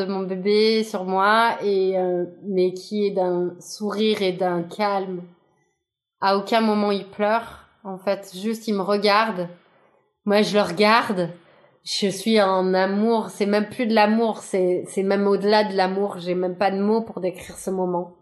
de mon bébé sur moi et euh, mais qui est d'un sourire et d'un calme. À aucun moment il pleure. En fait, juste il me regarde. Moi, je le regarde. Je suis en amour. C'est même plus de l'amour. C'est c'est même au-delà de l'amour. J'ai même pas de mots pour décrire ce moment.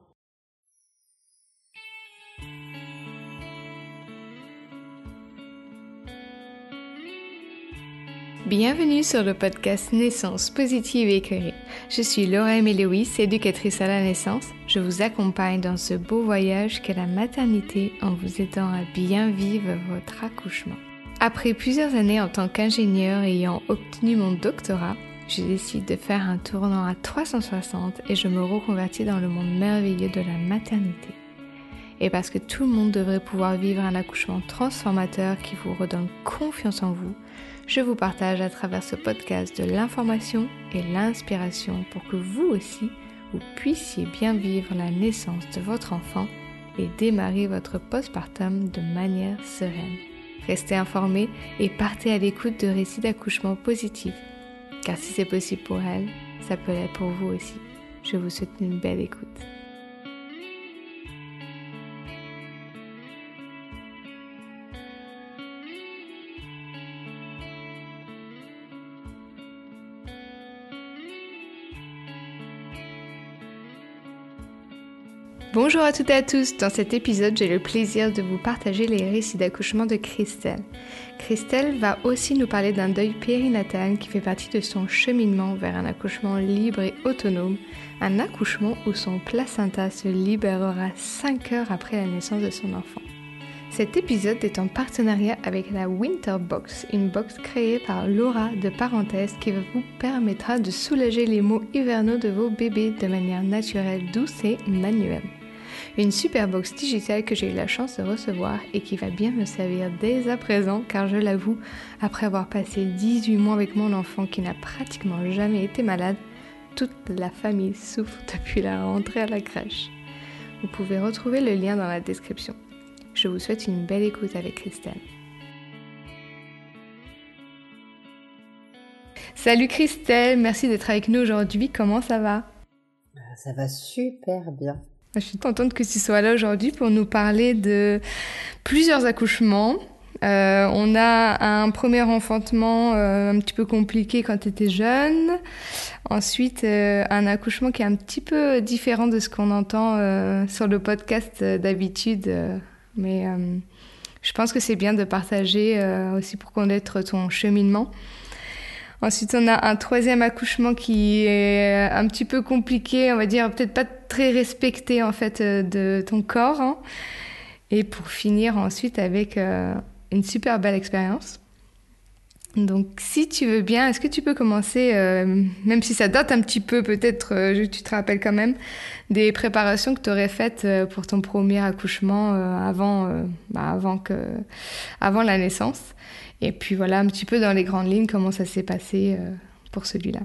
Bienvenue sur le podcast Naissance positive et éclairée. Je suis Laura Lewis, éducatrice à la naissance. Je vous accompagne dans ce beau voyage qu'est la maternité en vous aidant à bien vivre votre accouchement. Après plusieurs années en tant qu'ingénieur ayant obtenu mon doctorat, je décide de faire un tournant à 360 et je me reconvertis dans le monde merveilleux de la maternité. Et parce que tout le monde devrait pouvoir vivre un accouchement transformateur qui vous redonne confiance en vous, je vous partage à travers ce podcast de l'information et l'inspiration pour que vous aussi, vous puissiez bien vivre la naissance de votre enfant et démarrer votre postpartum de manière sereine. Restez informés et partez à l'écoute de récits d'accouchement positifs, car si c'est possible pour elle, ça peut l'être pour vous aussi. Je vous souhaite une belle écoute. Bonjour à toutes et à tous, dans cet épisode j'ai le plaisir de vous partager les récits d'accouchement de Christelle. Christelle va aussi nous parler d'un deuil périnatal qui fait partie de son cheminement vers un accouchement libre et autonome, un accouchement où son placenta se libérera 5 heures après la naissance de son enfant. Cet épisode est en partenariat avec la Winter Box, une box créée par Laura de Parenthèse qui vous permettra de soulager les maux hivernaux de vos bébés de manière naturelle, douce et manuelle une super box digitale que j'ai eu la chance de recevoir et qui va bien me servir dès à présent car je l'avoue, après avoir passé 18 mois avec mon enfant qui n'a pratiquement jamais été malade, toute la famille souffre depuis la rentrée à la crèche. Vous pouvez retrouver le lien dans la description. Je vous souhaite une belle écoute avec Christelle. Salut Christelle, merci d'être avec nous aujourd'hui. Comment ça va? Ça va super bien. Je suis contente que tu sois là aujourd'hui pour nous parler de plusieurs accouchements. Euh, on a un premier enfantement euh, un petit peu compliqué quand tu étais jeune. Ensuite, euh, un accouchement qui est un petit peu différent de ce qu'on entend sur le podcast d'habitude. mais je pense que c'est bien de partager aussi pour connaître ton cheminement. Ensuite, on a un troisième accouchement qui est un petit peu compliqué, on va dire peut-être pas très respecté en fait euh, de ton corps. Hein. Et pour finir ensuite avec euh, une super belle expérience. Donc, si tu veux bien, est-ce que tu peux commencer, euh, même si ça date un petit peu, peut-être, tu te rappelles quand même, des préparations que tu aurais faites pour ton premier accouchement avant, bah, avant, que, avant la naissance et puis voilà un petit peu dans les grandes lignes comment ça s'est passé euh, pour celui-là.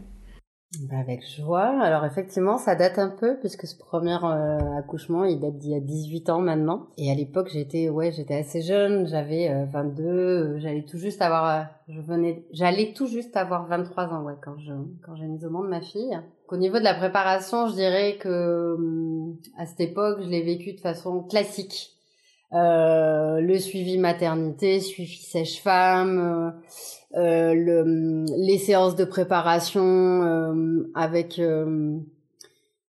Bah, avec joie. Alors effectivement, ça date un peu puisque ce premier euh, accouchement, il date d'il y a 18 ans maintenant. Et à l'époque, j'étais ouais, j'étais assez jeune, j'avais 22, euh, j'allais tout juste avoir je venais j'allais tout juste avoir 23 ans ouais quand je quand j'ai mis au monde ma fille. Au niveau de la préparation, je dirais que hum, à cette époque, je l'ai vécu de façon classique. Euh, le suivi maternité, suivi sèche-femme, euh, euh le, les séances de préparation euh, avec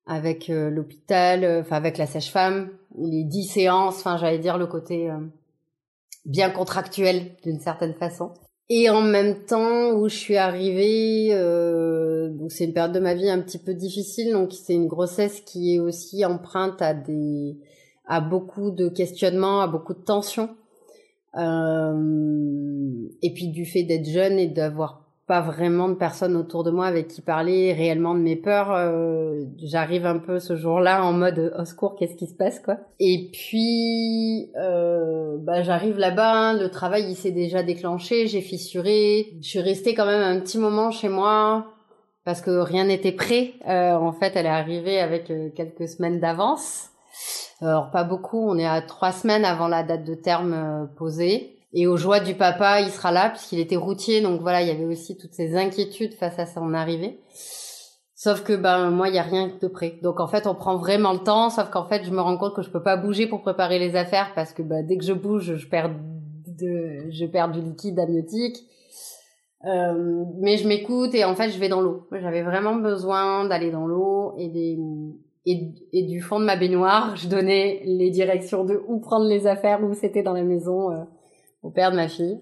avec l'hôpital, enfin avec la sèche-femme, les dix séances, enfin j'allais dire le côté bien contractuel d'une certaine façon. Et en même temps où je suis arrivée, euh, donc c'est une période de ma vie un petit peu difficile, donc c'est une grossesse qui est aussi empreinte à des à beaucoup de questionnements, à beaucoup de tensions. Euh, et puis du fait d'être jeune et d'avoir pas vraiment de personnes autour de moi avec qui parler réellement de mes peurs, euh, j'arrive un peu ce jour-là en mode au secours, qu'est-ce qui se passe quoi. Et puis euh, bah, j'arrive là-bas, le travail il s'est déjà déclenché, j'ai fissuré, je suis restée quand même un petit moment chez moi parce que rien n'était prêt. Euh, en fait, elle est arrivée avec euh, quelques semaines d'avance. Alors pas beaucoup, on est à trois semaines avant la date de terme euh, posée. Et aux joies du papa, il sera là puisqu'il était routier, donc voilà, il y avait aussi toutes ces inquiétudes face à son arrivée. Sauf que ben moi il y a rien de prêt. Donc en fait on prend vraiment le temps. Sauf qu'en fait je me rends compte que je peux pas bouger pour préparer les affaires parce que ben, dès que je bouge je perds de je perds du liquide amniotique. Euh, mais je m'écoute et en fait je vais dans l'eau. J'avais vraiment besoin d'aller dans l'eau et des et, du fond de ma baignoire je donnais les directions de où prendre les affaires où c'était dans la maison euh, au père de ma fille.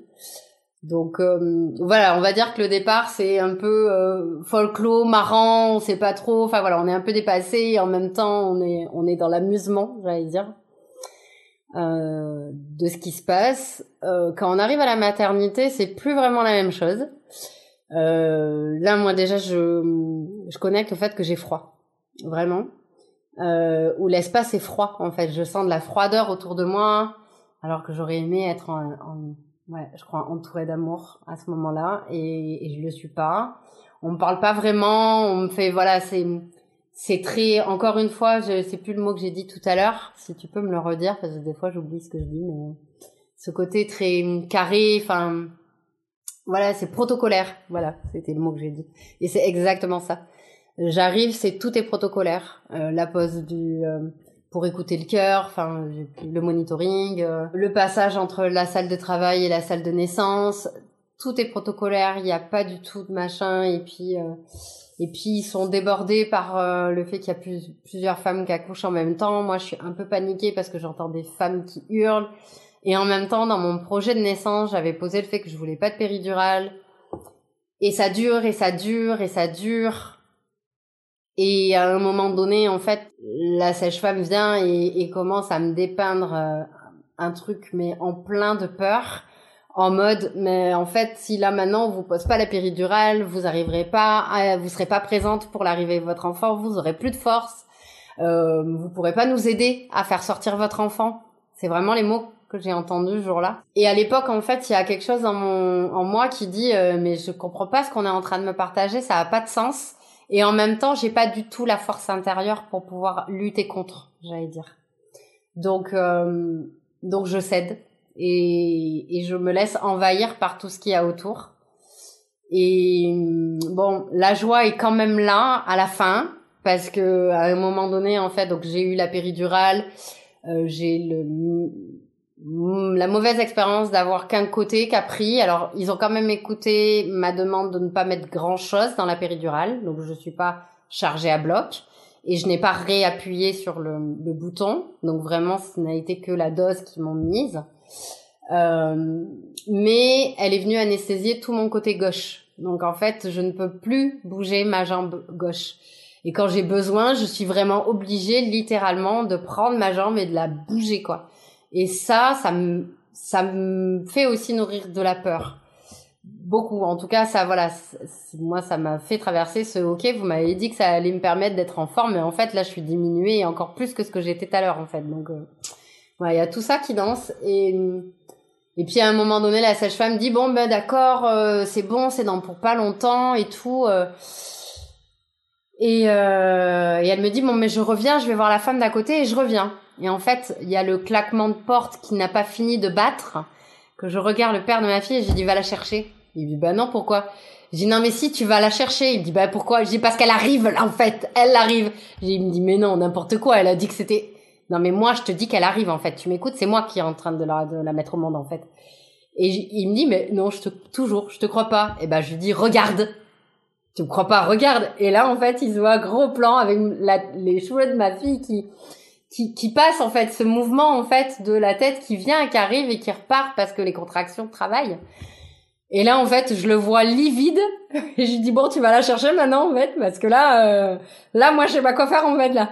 Donc euh, voilà, on va dire que le départ c'est un peu euh, folklore, marrant, on sait pas trop. Enfin voilà, on est un peu dépassé et en même temps on est on est dans l'amusement, j'allais dire, euh, de ce qui se passe. Euh, quand on arrive à la maternité, c'est plus vraiment la même chose. Euh, là, moi déjà, je je connecte au fait que j'ai froid, vraiment, euh, où l'espace est froid en fait. Je sens de la froideur autour de moi, alors que j'aurais aimé être en, ouais, je crois entourée d'amour à ce moment-là et, et je le suis pas. On me parle pas vraiment, on me fait voilà, c'est c'est très encore une fois, je sais plus le mot que j'ai dit tout à l'heure, si tu peux me le redire parce que des fois j'oublie ce que je dis mais ce côté très carré, enfin voilà, c'est protocolaire, voilà, c'était le mot que j'ai dit et c'est exactement ça. J'arrive, c'est tout est protocolaire, euh, la pose du euh, pour écouter le cœur, enfin le monitoring, euh, le passage entre la salle de travail et la salle de naissance, tout est protocolaire, il n'y a pas du tout de machin. Et puis euh, et puis ils sont débordés par euh, le fait qu'il y a plus, plusieurs femmes qui accouchent en même temps. Moi, je suis un peu paniquée parce que j'entends des femmes qui hurlent. Et en même temps dans mon projet de naissance, j'avais posé le fait que je voulais pas de péridurale. Et ça dure et ça dure et ça dure et à un moment donné, en fait, la sage-femme vient et, commence à me dépeindre euh, un truc, mais en plein de peur, en mode, mais en fait, si là maintenant on vous pose pas la péridurale, vous arriverez pas, à, vous serez pas présente pour l'arrivée de votre enfant, vous aurez plus de force, euh, vous pourrez pas nous aider à faire sortir votre enfant. C'est vraiment les mots que j'ai entendus ce jour-là. Et à l'époque, en fait, il y a quelque chose en, mon, en moi qui dit, euh, mais je comprends pas ce qu'on est en train de me partager, ça a pas de sens. Et en même temps, j'ai pas du tout la force intérieure pour pouvoir lutter contre, j'allais dire. Donc, euh, donc je cède et, et je me laisse envahir par tout ce qu'il y a autour. Et bon, la joie est quand même là à la fin parce que à un moment donné, en fait, donc j'ai eu la péridurale, euh, j'ai le la mauvaise expérience d'avoir qu'un côté qu'a pris. Alors, ils ont quand même écouté ma demande de ne pas mettre grand chose dans la péridurale. Donc, je suis pas chargée à bloc. Et je n'ai pas réappuyé sur le, le, bouton. Donc, vraiment, ce n'a été que la dose qu'ils m'ont mise. Euh, mais elle est venue anesthésier tout mon côté gauche. Donc, en fait, je ne peux plus bouger ma jambe gauche. Et quand j'ai besoin, je suis vraiment obligée, littéralement, de prendre ma jambe et de la bouger, quoi. Et ça, ça me, fait aussi nourrir de la peur. Beaucoup. En tout cas, ça, voilà, moi, ça m'a fait traverser ce, ok, vous m'avez dit que ça allait me permettre d'être en forme, mais en fait, là, je suis diminuée encore plus que ce que j'étais tout à l'heure, en fait. Donc, euh, il y a tout ça qui danse. Et, puis, à un moment donné, la sage-femme dit, bon, ben, d'accord, euh, c'est bon, c'est dans pour pas longtemps et tout. Euh, et, et elle me dit, bon, mais je reviens, je vais voir la femme d'à côté et je reviens. Et en fait, il y a le claquement de porte qui n'a pas fini de battre, que je regarde le père de ma fille et je lui dis va la chercher. Il dit bah non, pourquoi? Je dis non mais si tu vas la chercher. Il dit bah pourquoi? Je dis parce qu'elle arrive là en fait, elle arrive. Il me dit mais non, n'importe quoi, elle a dit que c'était Non mais moi je te dis qu'elle arrive en fait, tu m'écoutes, c'est moi qui est en train de la, de la mettre au monde en fait. Et il me dit mais non, je te toujours, je te crois pas. Et ben je lui dis regarde. Tu me crois pas, regarde. Et là en fait, il se voit gros plan avec les cheveux de ma fille qui qui, qui passe en fait ce mouvement en fait de la tête qui vient qui arrive et qui repart parce que les contractions travaillent. Et là en fait je le vois livide. Et je dis bon tu vas la chercher maintenant en fait parce que là euh, là moi je sais pas quoi faire en fait là.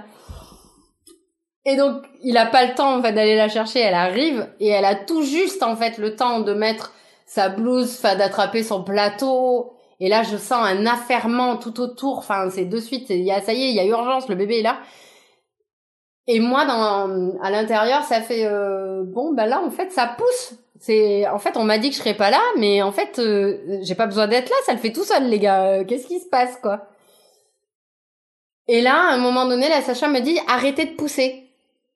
Et donc il a pas le temps en fait d'aller la chercher. Elle arrive et elle a tout juste en fait le temps de mettre sa blouse enfin d'attraper son plateau. Et là je sens un affairement tout autour. Enfin c'est de suite. Y ça y est il y a urgence. Le bébé est là et moi, dans, à l'intérieur, ça fait euh, bon, bah là, en fait, ça pousse. C'est, en fait, on m'a dit que je serais pas là, mais en fait, euh, j'ai pas besoin d'être là. Ça le fait tout seul, les gars. Euh, qu'est-ce qui se passe, quoi? Et là, à un moment donné, la Sacha me dit arrêtez de pousser.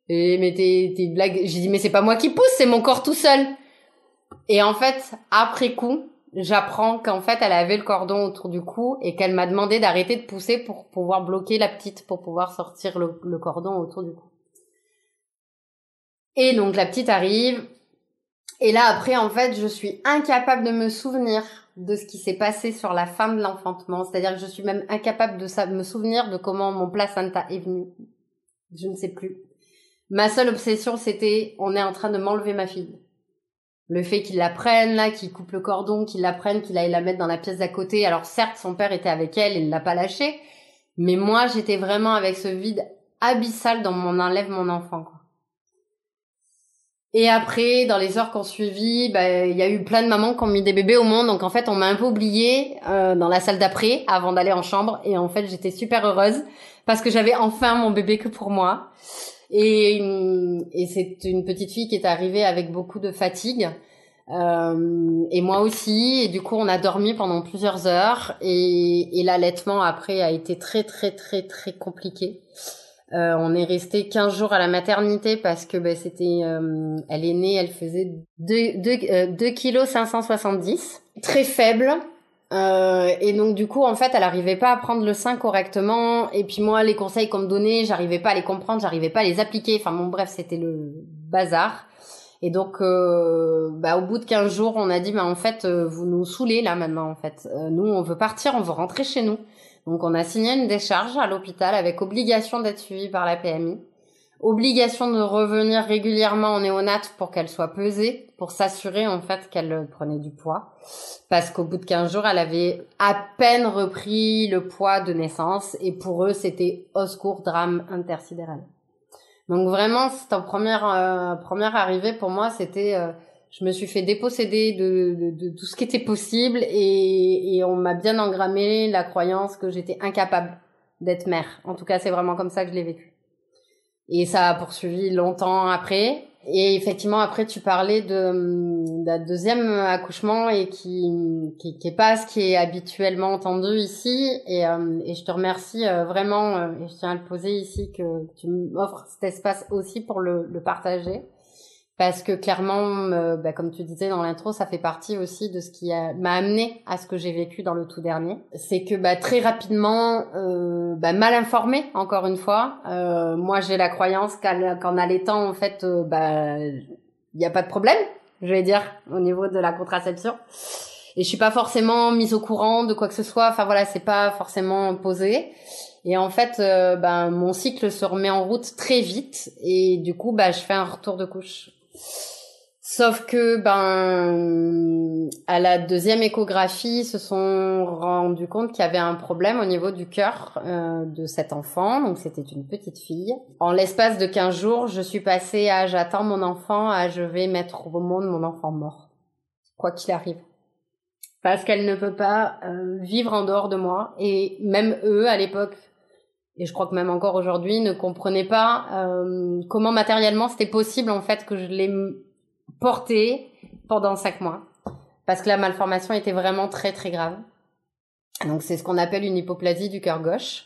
Et mais t'es, t'es blague. J'ai dit mais c'est pas moi qui pousse, c'est mon corps tout seul. Et en fait, après coup, j'apprends qu'en fait, elle avait le cordon autour du cou et qu'elle m'a demandé d'arrêter de pousser pour pouvoir bloquer la petite, pour pouvoir sortir le, cordon autour du cou. Et donc la petite arrive. Et là, après, en fait, je suis incapable de me souvenir de ce qui s'est passé sur la fin de l'enfantement. C'est-à-dire que je suis même incapable de me souvenir de comment mon placenta est venu. Je ne sais plus. Ma seule obsession, c'était on est en train de m'enlever ma fille. Le fait qu'il la prenne, là, qu'il coupe le cordon, qu'il la prenne, qu'il aille la mettre dans la pièce d'à côté. Alors certes, son père était avec elle, il ne l'a pas lâchée. Mais moi, j'étais vraiment avec ce vide abyssal dans mon enlève mon enfant. Quoi. Et après, dans les heures qu'on suivi, bah, il y a eu plein de mamans qui ont mis des bébés au monde. Donc en fait, on m'a un peu oubliée euh, dans la salle d'après avant d'aller en chambre. Et en fait, j'étais super heureuse parce que j'avais enfin mon bébé que pour moi. Et, et c'est une petite fille qui est arrivée avec beaucoup de fatigue. Euh, et moi aussi. Et du coup, on a dormi pendant plusieurs heures. Et, et l'allaitement après a été très très très très compliqué. Euh, on est resté 15 jours à la maternité parce que ben, c'était, euh, elle est née, elle faisait 2, 2, 2 kg 570, très faible. Euh, et donc du coup, en fait, elle arrivait pas à prendre le sein correctement. Et puis moi, les conseils qu'on me donnait, j'arrivais pas à les comprendre, j'arrivais pas à les appliquer. Enfin bon, bref, c'était le bazar. Et donc, euh, bah, au bout de 15 jours, on a dit, bah, en fait, euh, vous nous saoulez là maintenant. En fait, euh, nous, on veut partir, on veut rentrer chez nous. Donc, on a signé une décharge à l'hôpital avec obligation d'être suivi par la PMI obligation de revenir régulièrement en néonate pour qu'elle soit pesée, pour s'assurer en fait qu'elle prenait du poids. Parce qu'au bout de 15 jours, elle avait à peine repris le poids de naissance et pour eux, c'était au secours drame intersidéral. Donc vraiment, c'est en première euh, première arrivée pour moi, c'était euh, je me suis fait déposséder de, de, de, tout ce qui était possible et, et on m'a bien engrammé la croyance que j'étais incapable d'être mère. En tout cas, c'est vraiment comme ça que je l'ai vécu. Et ça a poursuivi longtemps après. Et effectivement, après, tu parlais de d'un deuxième accouchement et qui, qui, qui est pas ce qui est habituellement entendu ici. Et, euh, et je te remercie euh, vraiment, euh, et je tiens à le poser ici, que tu m'offres cet espace aussi pour le, le partager parce que clairement, euh, bah, comme tu disais dans l'intro, ça fait partie aussi de ce qui m'a amené à ce que j'ai vécu dans le tout dernier. C'est que bah, très rapidement, euh, bah, mal informé, encore une fois, euh, moi j'ai la croyance qu'en allaitant, en fait, euh, bah, il n'y a pas de problème, je vais dire, au niveau de la contraception. Et je suis pas forcément mise au courant de quoi que ce soit. Enfin voilà, c'est pas forcément posé. Et en fait, euh, ben, mon cycle se remet en route très vite et du coup, bah, je fais un retour de couche. Sauf que, ben, à la deuxième échographie, ils se sont rendus compte qu'il y avait un problème au niveau du cœur euh, de cet enfant. Donc, c'était une petite fille. En l'espace de 15 jours, je suis passée à j'attends mon enfant à je vais mettre au monde mon enfant mort. Quoi qu'il arrive. Parce qu'elle ne peut pas euh, vivre en dehors de moi. Et même eux, à l'époque, et je crois que même encore aujourd'hui, ne comprenaient pas euh, comment matériellement c'était possible en fait que je l'ai porté pendant cinq mois, parce que la malformation était vraiment très très grave. Donc c'est ce qu'on appelle une hypoplasie du cœur gauche,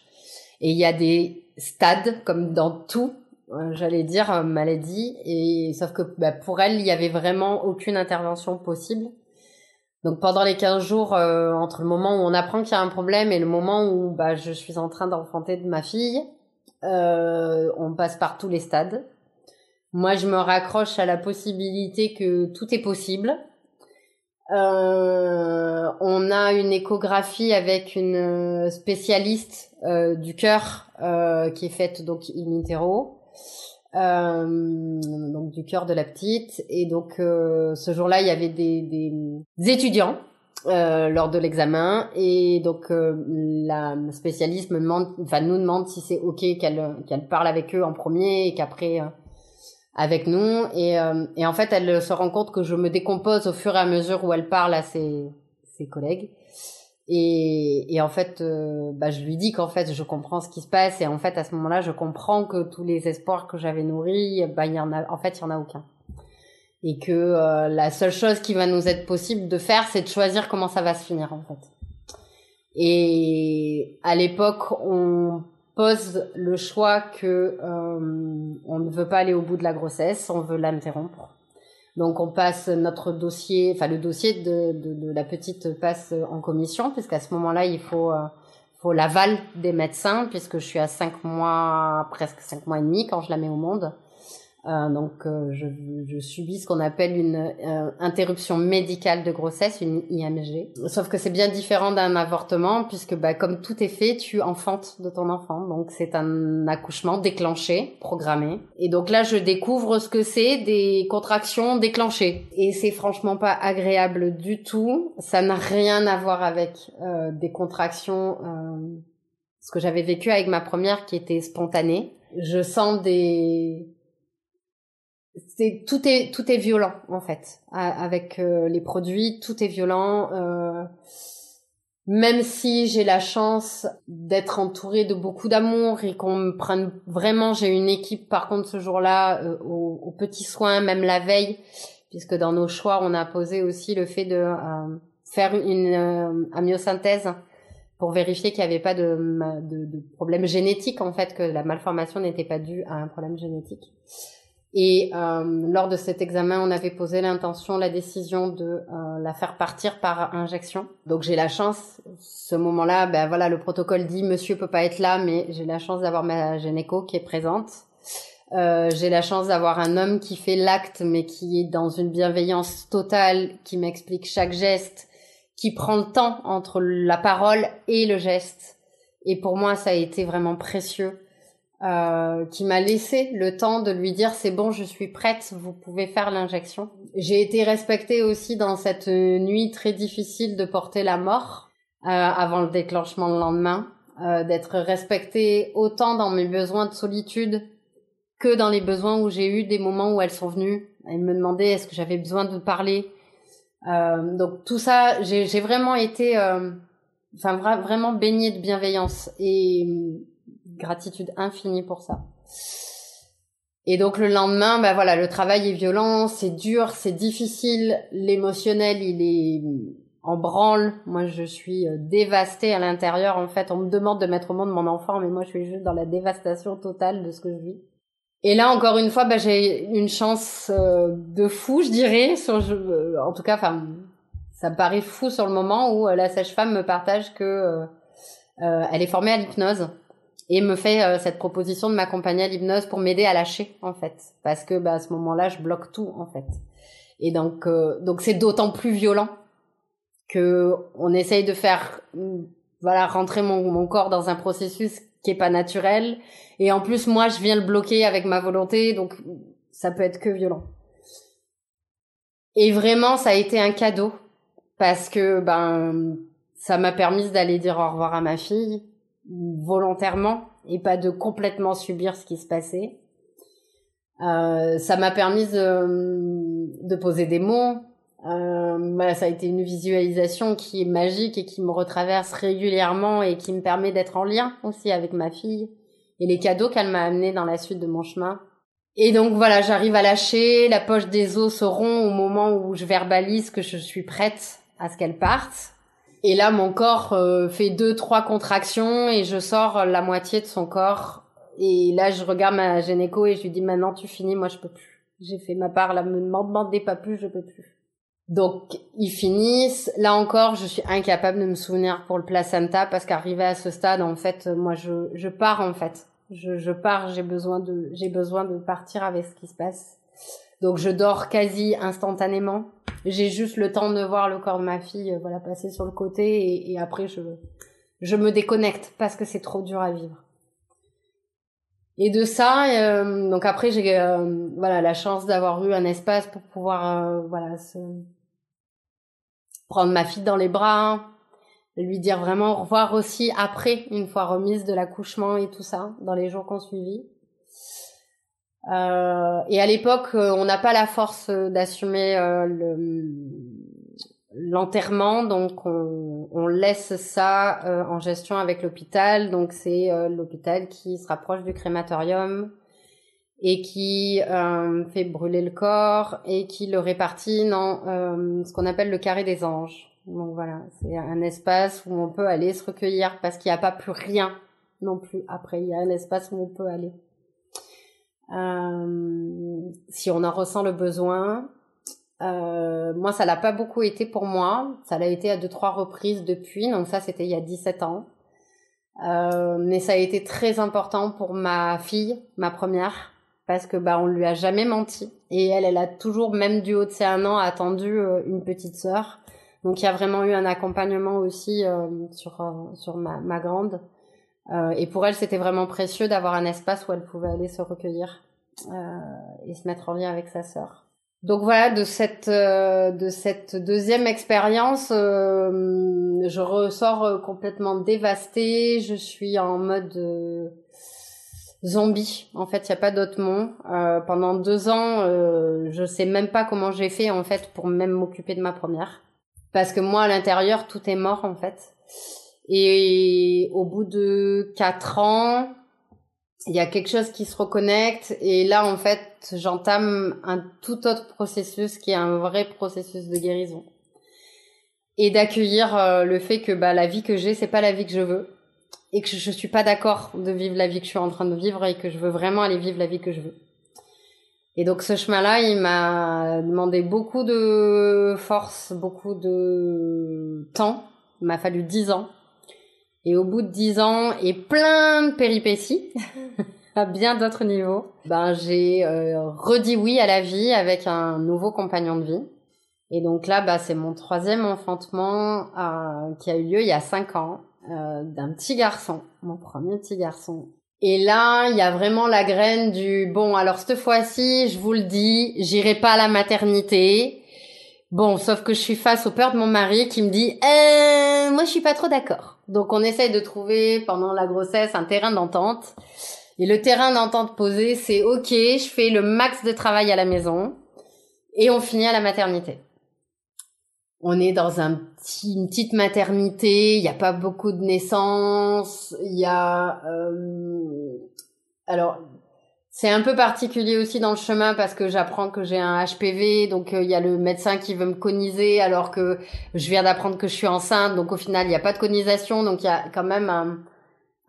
et il y a des stades comme dans tout, euh, j'allais dire euh, maladie, et sauf que bah, pour elle il y avait vraiment aucune intervention possible. Donc pendant les 15 jours, euh, entre le moment où on apprend qu'il y a un problème et le moment où bah, je suis en train d'enfanter de ma fille, euh, on passe par tous les stades. Moi, je me raccroche à la possibilité que tout est possible. Euh, on a une échographie avec une spécialiste euh, du cœur euh, qui est faite donc in utero. Euh, donc du cœur de la petite. Et donc euh, ce jour-là, il y avait des, des, étudiants euh, lors de l'examen. Et donc la spécialiste me demande, enfin nous demande si c'est ok qu'elle qu'elle parle avec eux en premier et qu'après avec nous. Et, et en fait, elle se rend compte que je me décompose au fur et à mesure où elle parle à ses, ses collègues. Et, en fait, euh, bah, je lui dis qu'en fait, je comprends ce qui se passe. Et en fait, à ce moment-là, je comprends que tous les espoirs que j'avais nourris, bah, il y en a, en fait, il y en a aucun. Et que euh, la seule chose qui va nous être possible de faire, c'est de choisir comment ça va se finir, en fait. Et à l'époque, on pose le choix que euh, on ne veut pas aller au bout de la grossesse, on veut l'interrompre. Donc on passe notre dossier, enfin le dossier de, de, la petite passe en commission, puisqu'à ce moment-là il faut euh, faut l'aval des médecins, puisque je suis à cinq mois, presque cinq mois et demi quand je la mets au monde. Euh, donc euh, je, je, subis ce qu'on appelle une euh, interruption médicale de grossesse, une IMG. Sauf que c'est bien différent d'un avortement puisque bah, comme tout est fait, tu enfantes de ton enfant. Donc c'est un accouchement déclenché, programmé. Et donc là je découvre ce que c'est des contractions déclenchées. Et c'est franchement pas agréable du tout. Ça n'a rien à voir avec des contractions ce que j'avais vécu avec ma première qui était spontanée. Je sens des c'est tout est tout est violent en fait avec euh, les produits tout est violent euh, même si j'ai la chance d'être entourée de beaucoup d'amour et qu'on me prenne vraiment j'ai une équipe par contre ce jour-là euh, aux, petits soins même la veille puisque dans nos choix on a posé aussi le fait de euh, faire une amyosynthèse pour vérifier qu'il n'y avait pas de, de, de problème génétique en fait que la malformation n'était pas due à un problème génétique et euh, lors de cet examen, on avait posé l'intention, la décision de euh, la faire partir par injection. Donc j'ai la chance, ce moment-là, ben voilà, le protocole dit Monsieur peut pas être là, mais j'ai la chance d'avoir ma gynéco qui est présente. Euh, j'ai la chance d'avoir un homme qui fait l'acte, mais qui est dans une bienveillance totale, qui m'explique chaque geste, qui prend le temps entre la parole et le geste. Et pour moi, ça a été vraiment précieux euh, qui m'a laissé le temps de lui dire c'est bon, je suis prête, vous pouvez faire l'injection. J'ai été respectée aussi dans cette nuit très difficile de porter la mort euh, avant le déclenchement le lendemain, euh, d'être respectée autant dans mes besoins de solitude que dans les besoins où j'ai eu des moments où elles sont venues. Elles me demandaient est-ce que j'avais besoin de parler? Euh, donc tout ça, j'ai vraiment été, euh, enfin vraiment baignée de bienveillance et gratitude infinie pour ça. Et donc le lendemain, ben voilà, le travail est violent, c'est dur, c'est difficile, l'émotionnel il est en branle. Moi je suis euh, dévastée à l'intérieur. En fait, on me demande de mettre au monde mon enfant, mais moi je suis juste dans la dévastation totale de ce que je vis. Et là encore une fois, ben, j'ai une chance euh, de fou, je dirais. Euh, en tout cas, ça me paraît fou sur le moment où la sage-femme me partage que elle est formée à l'hypnose et me fait euh, cette proposition de m'accompagner à l'hypnose pour m'aider à lâcher en fait. Parce que bah, à ce moment-là je bloque tout en fait. Et donc euh, donc c'est d'autant plus violent que on essaye de faire voilà rentrer mon, mon corps dans un processus qui est pas naturel. Et en plus moi je viens le bloquer avec ma volonté donc ça peut être que violent. Et vraiment ça a été un cadeau parce que ben ça m'a permis d'aller dire au revoir à ma fille volontairement et pas de complètement subir ce qui se passait. Euh, ça m'a permis de, de, poser des mots. Euh, bah, ça a été une visualisation qui est magique et qui me retraverse régulièrement et qui me permet d'être en lien aussi avec ma fille et les cadeaux qu'elle m'a amenés dans la suite de mon chemin. Et donc voilà, j'arrive à lâcher, la poche des os se rompt au moment où je verbalise que je suis prête à ce qu'elle parte. Et là, mon corps euh, fait deux, trois contractions et je sors la moitié de son corps. Et là, je regarde ma gynéco et je lui dis maintenant tu finis, moi je peux plus. J'ai fait ma part, là, me demandez pas plus, je peux plus. Donc, ils finissent. Là encore, je suis incapable de me souvenir pour le placenta parce qu'arrivé à ce stade, en fait, moi, je, je pars, en fait. Je, je pars, j'ai besoin de, j'ai besoin de partir avec ce qui se passe. Donc, je dors quasi instantanément j'ai juste le temps de voir le corps de ma fille euh, voilà passer sur le côté et, et après je je me déconnecte parce que c'est trop dur à vivre. Et de ça euh, donc après j'ai euh, voilà la chance d'avoir eu un espace pour pouvoir voilà se prendre ma fille dans les bras lui dire vraiment au revoir aussi après une fois remise de l'accouchement et tout ça dans les jours qu'on suivi euh, et à l'époque, euh, on n'a pas la force d'assumer euh, l'enterrement, donc on, laisse ça en gestion avec l'hôpital. Donc c'est l'hôpital qui se rapproche du crématorium et qui fait brûler le corps et qui le répartit dans ce qu'on appelle le carré des anges. Donc voilà, c'est un espace où on peut aller se recueillir parce qu'il n'y a pas plus rien non plus. Après, il y a un espace où on peut aller. Euh, si on en ressent le besoin. Euh, moi, ça l'a pas beaucoup été pour moi. Ça l'a été à deux, trois reprises depuis. Donc ça, c'était il y a 17 ans. Euh, mais ça a été très important pour ma fille, ma première, parce que bah on lui a jamais menti. Et elle, elle a toujours, même du haut de ses un an, attendu une petite sœur. Donc il y a vraiment eu un accompagnement aussi sur sur ma grande. Et pour elle, c'était vraiment précieux d'avoir un espace où elle pouvait aller se recueillir et se mettre en lien avec sa sœur. Donc voilà, de cette euh, de cette deuxième expérience, euh, je ressors euh, complètement dévastée. Je suis en mode zombie. En fait, il y a pas d'autre mot. pendant deux ans, je sais même pas comment j'ai fait en fait pour même m'occuper de ma première, parce que moi à l'intérieur tout est mort en fait. Et au bout de quatre ans, il y a quelque chose qui se reconnecte et là en fait j'entame un tout autre processus qui est un vrai processus de guérison et d'accueillir euh, le fait que bah la vie que j'ai c'est pas la vie que je veux et que je, suis pas d'accord de vivre la vie que je suis en train de vivre et que je veux vraiment aller vivre la vie que je veux. Et donc ce chemin-là, il m'a demandé beaucoup de force, beaucoup de temps. Il m'a fallu dix ans et au bout de dix ans et plein de péripéties, à bien d'autres niveaux, ben j'ai euh, redit oui à la vie avec un nouveau compagnon de vie. Et donc là, bah, c'est mon troisième enfantement euh, qui a eu lieu il y a cinq ans, euh, d'un petit garçon, mon premier petit garçon. Et là, il y a vraiment la graine du bon. Alors cette fois-ci, je vous le dis, j'irai pas à la maternité. Bon, sauf que je suis face au père de mon mari qui me dit, euh, moi je suis pas trop d'accord. Donc on essaye de trouver pendant la grossesse un terrain d'entente. Et le terrain d'entente posé, c'est ok, je fais le max de travail à la maison et on finit à la maternité. On est dans un petit, une petite maternité, il n'y a pas beaucoup de naissances, il y a... Euh, alors, c'est un peu particulier aussi dans le chemin parce que j'apprends que j'ai un HPV, donc euh, il y a le médecin qui veut me coniser alors que je viens d'apprendre que je suis enceinte, donc au final il n'y a pas de conisation, donc il y a quand même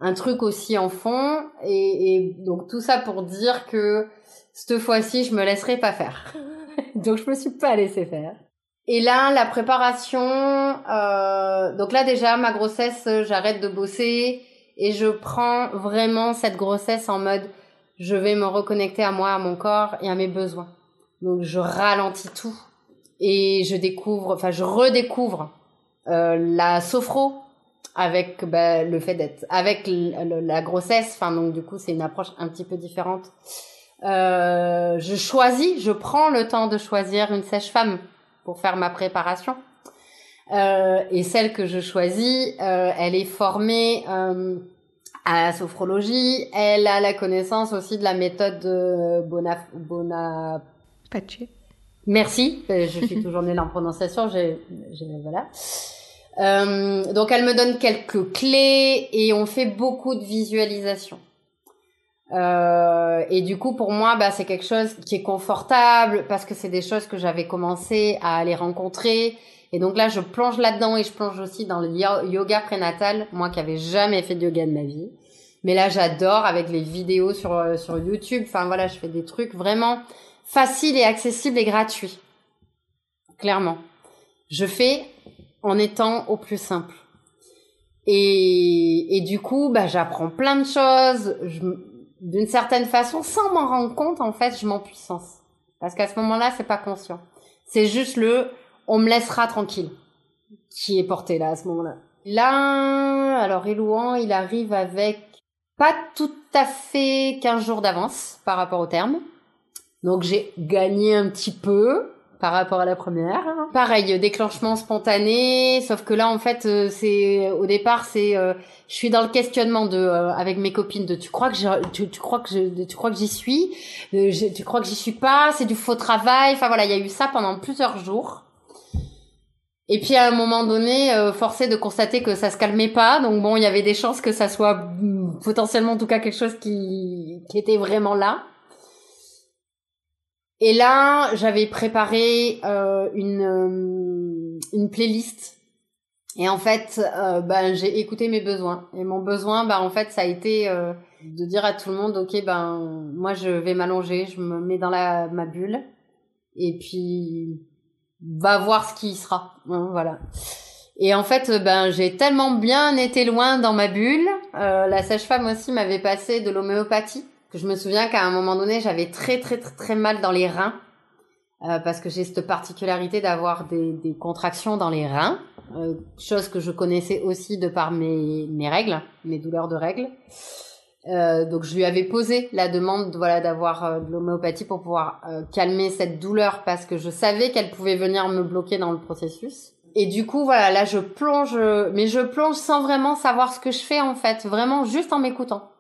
un, truc aussi en fond, et, donc tout ça pour dire que cette fois-ci je me laisserai pas faire, donc je me suis pas laissé faire. Et là la préparation, euh, donc là déjà ma grossesse j'arrête de bosser et je prends vraiment cette grossesse en mode je vais me reconnecter à moi, à mon corps et à mes besoins. Donc je ralentis tout et je découvre, enfin je redécouvre euh, la sophro avec bah, le fait d'être avec la grossesse. Enfin donc du coup c'est une approche un petit peu différente. Euh, je choisis, je prends le temps de choisir une sèche-femme pour faire ma préparation. Euh, et celle que je choisis, elle est formée à la sophrologie. Elle a la connaissance aussi de la méthode de Bona... Merci. Euh, je suis toujours nulle en prononciation. J'ai, voilà. Euh, donc elle me donne quelques clés et on fait beaucoup de visualisation. Euh, et du coup, pour moi, bah, c'est quelque chose qui est confortable parce que c'est des choses que j'avais commencé à aller rencontrer. Et donc là, je plonge là-dedans et je plonge aussi dans le yoga prénatal, moi qui avais jamais fait de yoga de ma vie. Mais là, j'adore avec les vidéos sur euh, sur YouTube. Enfin voilà, je fais des trucs vraiment faciles et accessibles et gratuits. Clairement, je fais en étant au plus simple. Et, et du coup, bah, j'apprends plein de choses. D'une certaine façon, sans m'en rendre compte, en fait, je m'empuissance. Parce qu'à ce moment-là, c'est pas conscient. C'est juste le on me laissera tranquille qui est porté là à ce moment-là. Là, alors Elouan, il arrive avec pas tout à fait 15 jours d'avance par rapport au terme. Donc j'ai gagné un petit peu par rapport à la première. Pareil, déclenchement spontané, sauf que là en fait euh, c'est au départ c'est euh, je suis dans le questionnement de euh, avec mes copines de tu crois que tu, tu, crois que je, tu crois que j'y suis, tu crois que j'y suis pas, c'est du faux travail? Enfin voilà, il y a eu ça pendant plusieurs jours. Et puis à un moment donné, euh, forcé de constater que ça se calmait pas. Donc bon, il y avait des chances que ça soit mm, potentiellement en tout cas quelque chose qui, qui était vraiment là. Et là, j'avais préparé euh, une, euh, une playlist. Et en fait, euh, ben j'ai écouté mes besoins. Et mon besoin, ben en fait, ça a été euh, de dire à tout le monde, ok, ben moi je vais m'allonger, je me mets dans la ma bulle. Et puis va voir ce qui sera. Hein, voilà. Et en fait, ben j'ai tellement bien été loin dans ma bulle. Euh, la sage-femme aussi m'avait passé de l'homéopathie. Que je me souviens qu'à un moment donné, j'avais très très très très mal dans les reins euh, parce que j'ai cette particularité d'avoir des, des, contractions dans les reins, euh, chose que je connaissais aussi de par mes, mes règles, mes douleurs de règles. Euh, donc je lui avais posé la demande voilà d'avoir euh, de l'homéopathie pour pouvoir euh, calmer cette douleur parce que je savais qu'elle pouvait venir me bloquer dans le processus. Et du coup voilà là je plonge mais je plonge sans vraiment savoir ce que je fais en fait, vraiment juste en m'écoutant.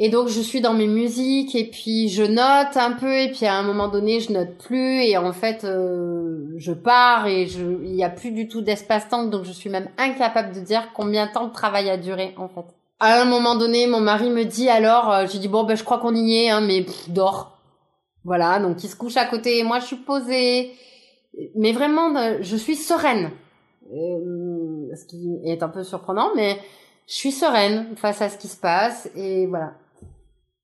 Et donc je suis dans mes musiques et puis je note un peu et puis à un moment donné je note plus et en fait euh, je pars et je il y a plus du tout d'espace-temps donc je suis même incapable de dire combien de temps le travail a duré en fait. À un moment donné mon mari me dit alors euh, j'ai dit bon ben je crois qu'on y est hein mais dors. Voilà donc il se couche à côté moi je suis posée mais vraiment je suis sereine. Euh, ce qui est un peu surprenant mais je suis sereine face à ce qui se passe et voilà.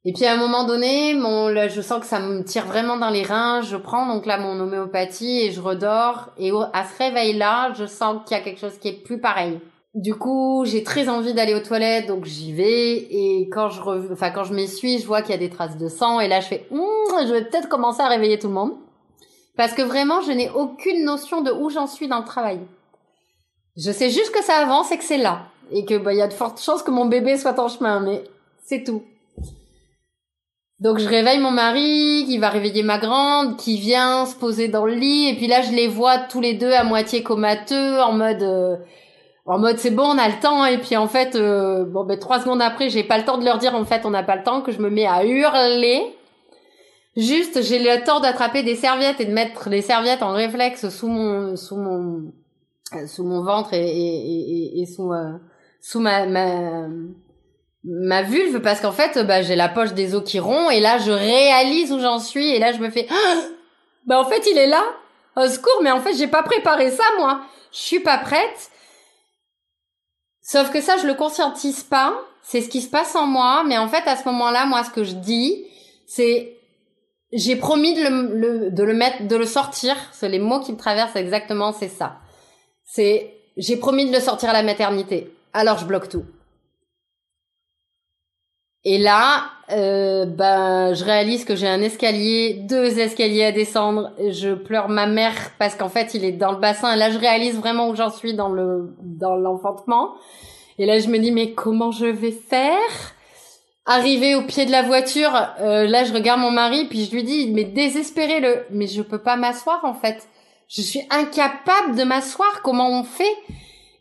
Et puis à un moment donné, mon, là, je sens que ça me tire vraiment dans les reins. Je prends donc là mon homéopathie et je redors. Et à ce réveil-là, je sens qu'il y a quelque chose qui est plus pareil. Du coup, j'ai très envie d'aller aux toilettes, donc j'y vais. Et quand je, re... enfin quand je m'essuie, je vois qu'il y a des traces de sang. Et là, je fais, hum, je vais peut-être commencer à réveiller tout le monde, parce que vraiment, je n'ai aucune notion de où j'en suis dans le travail. Je sais juste que ça avance et que c'est là, et que bah il y a de fortes chances que mon bébé soit en chemin, mais c'est tout. Donc je réveille mon mari, qui va réveiller ma grande, qui vient se poser dans le lit, et puis là je les vois tous les deux à moitié comateux, en mode, euh, en mode c'est bon, on a le temps, et puis en fait, euh, bon ben trois secondes après, j'ai pas le temps de leur dire en fait on n'a pas le temps, que je me mets à hurler. Juste, j'ai le temps d'attraper des serviettes et de mettre les serviettes en réflexe sous mon, sous mon, euh, sous mon ventre et, et, et, et sous, sous ma, ma ma vulve parce qu'en fait bah j'ai la poche des os qui rompt et là je réalise où j'en suis et là je me fais ah bah en fait il est là au secours mais en fait j'ai pas préparé ça moi. Je suis pas prête sauf que ça je le conscientise pas. C'est ce qui se passe en moi. Mais en fait à ce moment-là moi ce que je dis c'est j'ai promis de le, de le mettre de le sortir. C'est les mots qui me traversent exactement c'est ça. C'est j'ai promis de le sortir à la maternité. Alors je bloque tout et là, euh, ben, je réalise que j'ai un escalier, deux escaliers à descendre. Je pleure ma mère parce qu'en fait, il est dans le bassin. Et là, je réalise vraiment où j'en suis dans le dans l'enfantement. Et là, je me dis mais comment je vais faire? Arrivé au pied de la voiture, euh, là, je regarde mon mari puis je lui dis mais désespéré le, mais je peux pas m'asseoir en fait. Je suis incapable de m'asseoir. Comment on fait?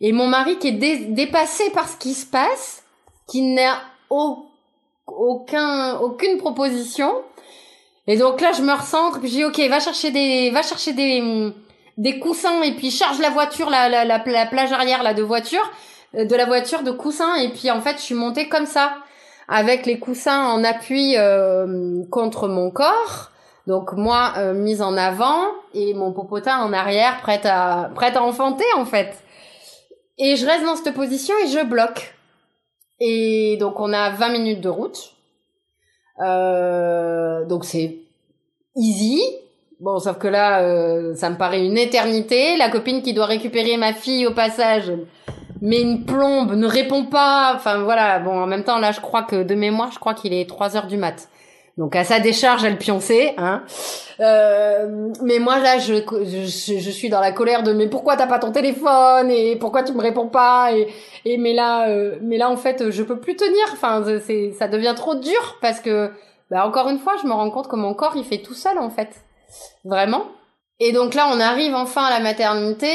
Et mon mari qui est dépassé par ce qui se passe, qui n'a aucun aucun, aucune proposition. Et donc là, je me recentre, puis je dis, ok, va chercher des, va chercher des, des coussins, et puis charge la voiture, la, la, la, plage arrière, là, de voiture, euh, de la voiture de coussins, et puis en fait, je suis montée comme ça, avec les coussins en appui euh, contre mon corps. Donc moi, euh, mise en avant, et mon popotin en arrière, prête à, prête à enfanter, en fait. Et je reste dans cette position et je bloque. Et donc on a 20 minutes de route. Euh, donc c'est easy. Bon, sauf que là, euh, ça me paraît une éternité. La copine qui doit récupérer ma fille au passage met une plombe, ne répond pas. Enfin voilà. Bon, en même temps, là, je crois que de mémoire, je crois qu'il est 3 heures du mat. Donc à sa décharge, elle pionçait, hein. Euh, mais moi là, je, je, je, suis dans la colère de mais pourquoi t'as pas ton téléphone et pourquoi tu me réponds pas et, et mais là, euh, mais là en fait, je peux plus tenir. Enfin, c'est ça devient trop dur parce que bah, encore une fois, je me rends compte que mon corps il fait tout seul en fait, vraiment. Et donc là, on arrive enfin à la maternité.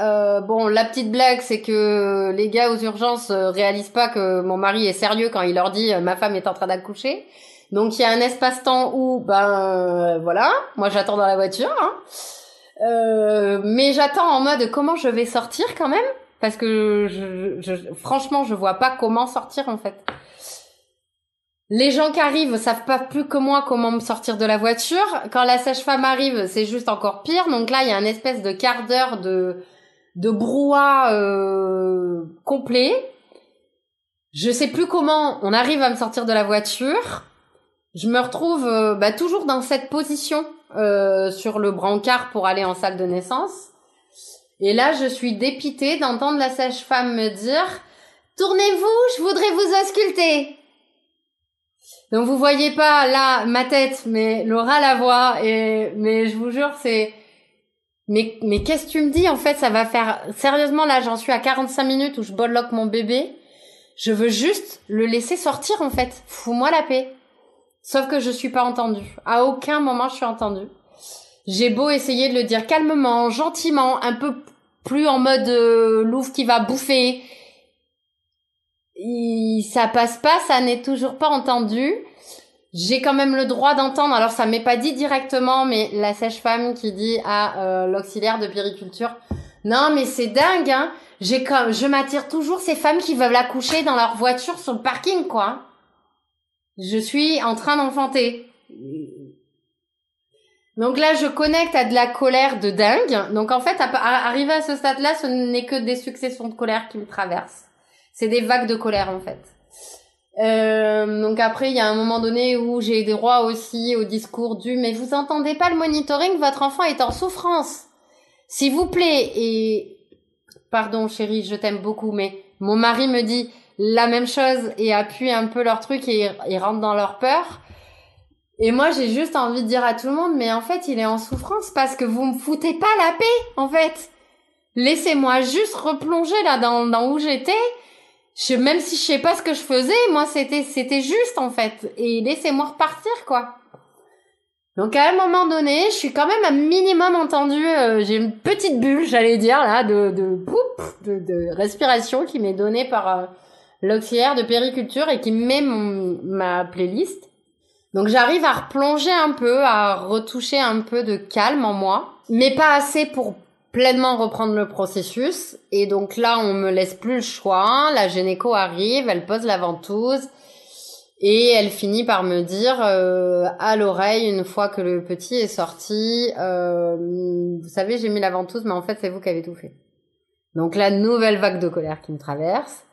Euh, bon, la petite blague, c'est que les gars aux urgences euh, réalisent pas que mon mari est sérieux quand il leur dit ma femme est en train d'accoucher. Donc il y a un espace-temps où, ben euh, voilà, moi j'attends dans la voiture, hein. euh, mais j'attends en mode comment je vais sortir quand même, parce que je, je, franchement je vois pas comment sortir en fait. Les gens qui arrivent savent pas plus que moi comment me sortir de la voiture. Quand la sage-femme arrive, c'est juste encore pire. Donc là, il y a une espèce de quart d'heure de de brouhaha euh, complet. Je sais plus comment on arrive à me sortir de la voiture je me retrouve euh, bah, toujours dans cette position euh, sur le brancard pour aller en salle de naissance. Et là, je suis dépitée d'entendre la sage-femme me dire Tournez-vous, je voudrais vous ausculter. Donc vous voyez pas là ma tête, mais Laura la voit et mais je vous jure c'est mais mais qu'est-ce que tu me dis en fait ça va faire sérieusement là j'en suis à 45 minutes où je bolloque mon bébé. Je veux juste le laisser sortir en fait. Fous-moi la paix. Sauf que je suis pas entendue. À aucun moment je suis entendue. J'ai beau essayer de le dire calmement, gentiment, un peu plus en mode euh, qui va bouffer. ça passe pas, ça n'est toujours pas entendu. J'ai quand même le droit d'entendre. Alors ça m'est pas dit directement, mais la sage-femme qui dit à euh, l'auxiliaire de périculture, non mais c'est dingue, hein. J'ai comme, je m'attire toujours ces femmes qui veulent accoucher dans leur voiture sur le parking, quoi. Je suis en train d'enfanter. Donc là, je connecte à de la colère de dingue. Donc en fait, arrivé à ce stade-là, ce n'est que des successions de colère qui me traversent. C'est des vagues de colère en fait. Euh, donc après, il y a un moment donné où j'ai des droits aussi au discours du mais vous entendez pas le monitoring, votre enfant est en souffrance. S'il vous plaît, et pardon chérie, je t'aime beaucoup, mais mon mari me dit la même chose et appuie un peu leur truc et ils rentrent dans leur peur. Et moi, j'ai juste envie de dire à tout le monde, mais en fait, il est en souffrance parce que vous me foutez pas la paix, en fait. Laissez-moi juste replonger là dans, dans où j'étais. Je, même si je sais pas ce que je faisais, moi, c'était, c'était juste, en fait. Et laissez-moi repartir, quoi. Donc, à un moment donné, je suis quand même un minimum entendu. Euh, j'ai une petite bulle, j'allais dire, là, de, de, de, de respiration qui m'est donnée par euh, l'auxiliaire de périculture et qui met mon, ma playlist. Donc j'arrive à replonger un peu, à retoucher un peu de calme en moi, mais pas assez pour pleinement reprendre le processus. Et donc là, on me laisse plus le choix. La gynéco arrive, elle pose la ventouse et elle finit par me dire euh, à l'oreille une fois que le petit est sorti, euh, vous savez, j'ai mis la ventouse, mais en fait c'est vous qui avez tout fait. Donc la nouvelle vague de colère qui me traverse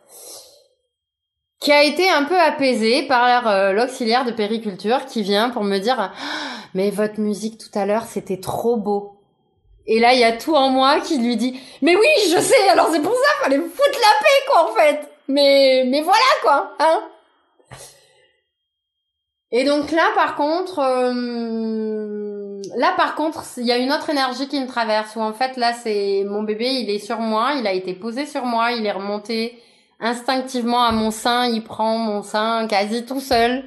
qui a été un peu apaisé par euh, l'auxiliaire de périculture qui vient pour me dire mais votre musique tout à l'heure c'était trop beau. Et là il y a tout en moi qui lui dit mais oui je sais alors c'est pour ça fallait me foutre la paix quoi en fait. Mais mais voilà quoi hein. Et donc là par contre euh, là par contre il y a une autre énergie qui me traverse où en fait là c'est mon bébé il est sur moi il a été posé sur moi il est remonté instinctivement à mon sein, il prend mon sein quasi tout seul.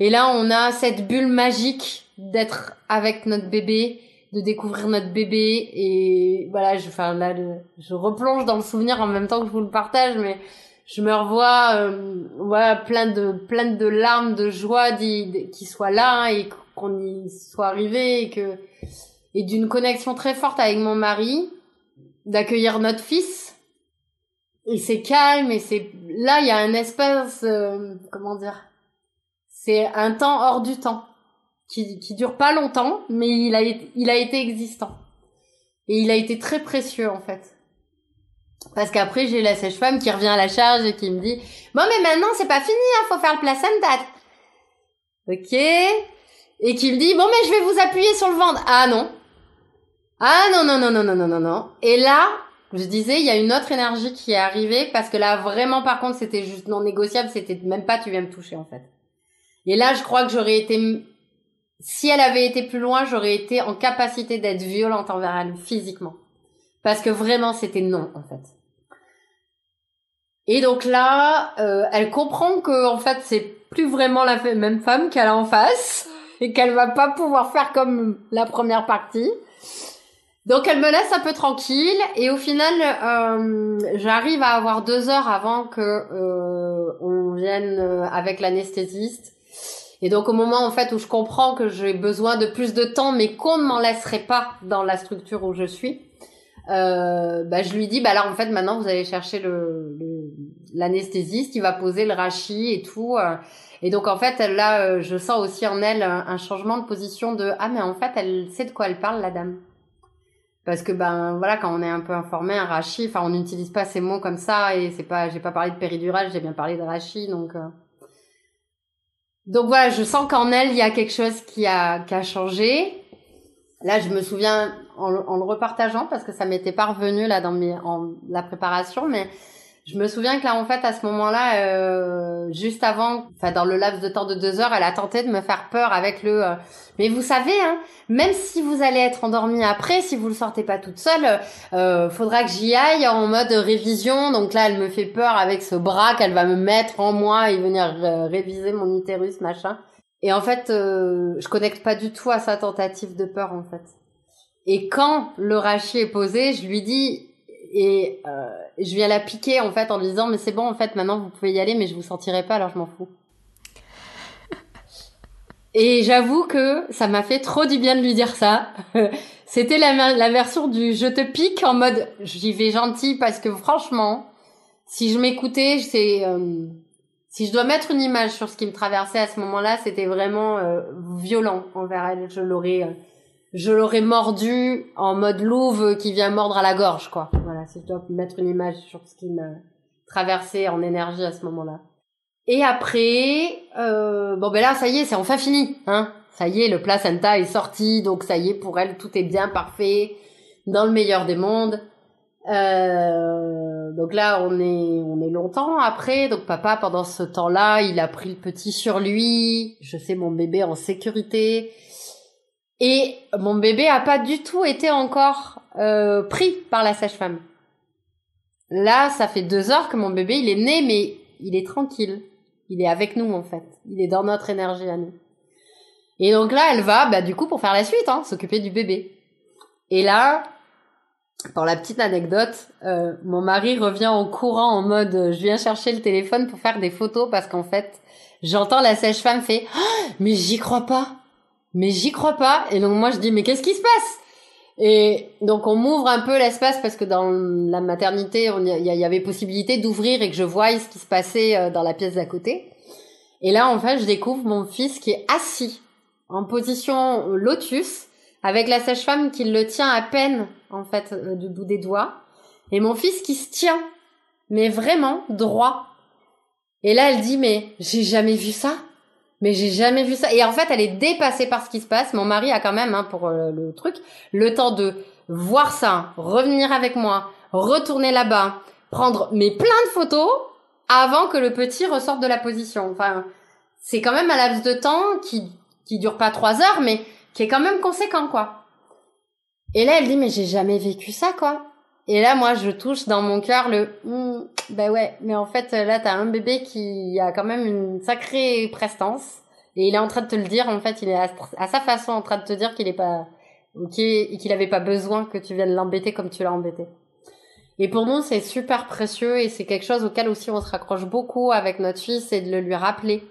Et là, on a cette bulle magique d'être avec notre bébé, de découvrir notre bébé. Et voilà, je, enfin là, je replonge dans le souvenir en même temps que je vous le partage, mais je me revois, euh, voilà, plein de, plein de larmes de joie qui soient là et qu'on y soit arrivé et que, et d'une connexion très forte avec mon mari, d'accueillir notre fils et c'est calme et c'est là il y a un espace euh, comment dire c'est un temps hors du temps qui qui dure pas longtemps mais il a il a été existant. Et il a été très précieux en fait. Parce qu'après j'ai la sage-femme qui revient à la charge et qui me dit bon mais maintenant c'est pas fini hein, faut faire le placenta ok. Et qui me dit bon mais je vais vous appuyer sur le ventre ah non. Ah non non non non non non non non. Et là je disais, il y a une autre énergie qui est arrivée parce que là, vraiment, par contre, c'était juste non négociable. C'était même pas, tu viens me toucher, en fait. Et là, je crois que j'aurais été, si elle avait été plus loin, j'aurais été en capacité d'être violente envers elle, physiquement. Parce que vraiment, c'était non, en fait. Et donc là, euh, elle comprend que, en fait, c'est plus vraiment la même femme qu'elle a en face et qu'elle va pas pouvoir faire comme la première partie. Donc elle me laisse un peu tranquille et au final euh, j'arrive à avoir deux heures avant que euh, on vienne euh, avec l'anesthésiste. Et donc au moment en fait où je comprends que j'ai besoin de plus de temps mais qu'on ne m'en laisserait pas dans la structure où je suis, euh, bah, je lui dis bah là en fait maintenant vous allez chercher le l'anesthésiste, il va poser le rachis et tout. Euh. et donc en fait là je sens aussi en elle un changement de position de ah mais en fait elle sait de quoi elle parle la dame. Parce que ben voilà, quand on est un peu informé, un rachis, enfin on n'utilise pas ces mots comme ça et c'est pas, j'ai pas parlé de péridurale, j'ai bien parlé de rachis, donc euh. donc voilà, je sens qu'en elle il y a quelque chose qui a qui a changé. Là, je me souviens en, le repartageant parce que ça m'était pas revenu là dans mes, en la préparation, mais je me souviens que là, en fait, à ce moment-là, euh, juste avant, enfin dans le laps de temps de deux heures, elle a tenté de me faire peur avec le. Euh, mais vous savez, hein, même si vous allez être endormie après, si vous le sortez pas toute seule, euh, faudra que j'y aille en mode révision. Donc là, elle me fait peur avec ce bras qu'elle va me mettre en moi et venir euh, réviser mon utérus, machin. Et en fait, euh, je connecte pas du tout à sa tentative de peur, en fait. Et quand le rachis est posé, je lui dis, et euh, je viens la piquer en fait en lui disant mais c'est bon en fait maintenant vous pouvez y aller mais je vous sentirai pas alors je m'en fous. Et j'avoue que ça m'a fait trop du bien de lui dire ça. C'était la, la version du je te pique en mode j'y vais gentil parce que franchement, si je m'écoutais, c'est euh, si je dois mettre une image sur ce qui me traversait à ce moment-là, c'était vraiment euh, violent envers elle. Je l'aurais euh, je l'aurais mordu en mode louve qui vient mordre à la gorge, quoi. Voilà, si je dois mettre une image sur ce qui me traversait en énergie à ce moment-là. Et après, euh, bon ben là, ça y est, c'est enfin fini, hein. Ça y est, le placenta est sorti, donc ça y est, pour elle, tout est bien parfait, dans le meilleur des mondes. Euh, donc là, on est, on est longtemps après. Donc papa, pendant ce temps-là, il a pris le petit sur lui. Je sais mon bébé en sécurité. Et mon bébé a pas du tout été encore euh, pris par la sage-femme. Là, ça fait deux heures que mon bébé il est né, mais il est tranquille. Il est avec nous en fait. Il est dans notre énergie à nous. Et donc là, elle va, bah du coup, pour faire la suite, hein, s'occuper du bébé. Et là, pour la petite anecdote, euh, mon mari revient en courant en mode, je viens chercher le téléphone pour faire des photos parce qu'en fait, j'entends la sage-femme fait, oh, mais j'y crois pas mais j'y crois pas. Et donc moi je dis mais qu'est-ce qui se passe? Et donc on m'ouvre un peu l'espace parce que dans la maternité il y, avait possibilité d'ouvrir et que je voie ce qui se passait euh, dans la pièce d'à côté. Et là en fait je découvre mon fils qui est assis en position lotus avec la sage-femme qui le tient à peine en fait euh, du bout des doigts et mon fils qui se tient mais vraiment droit. Et là elle dit mais j'ai jamais vu ça. Mais j'ai jamais vu ça. Et en fait, elle est dépassée par ce qui se passe. Mon mari a quand même, hein, pour euh, le, truc, le temps de voir ça, revenir avec moi, retourner là-bas, prendre mes plein de photos avant que le petit ressorte de la position. Enfin, c'est quand même un laps de temps qui qui dure pas trois heures, mais qui est quand même conséquent, quoi. Et là, elle dit mais j'ai jamais vécu ça, quoi. Et là, moi, je touche dans mon cœur le, hmm, bah ouais, mais en fait, là, t'as un bébé qui a quand même une sacrée prestance. Et il est en train de te le dire, en fait, il est à, sa façon en train de te dire qu'il est pas, qu'il avait pas besoin que tu viennes l'embêter comme tu l'as embêté. Et pour nous, c'est super précieux et c'est quelque chose auquel aussi on se raccroche beaucoup avec notre fils et de le lui rappeler.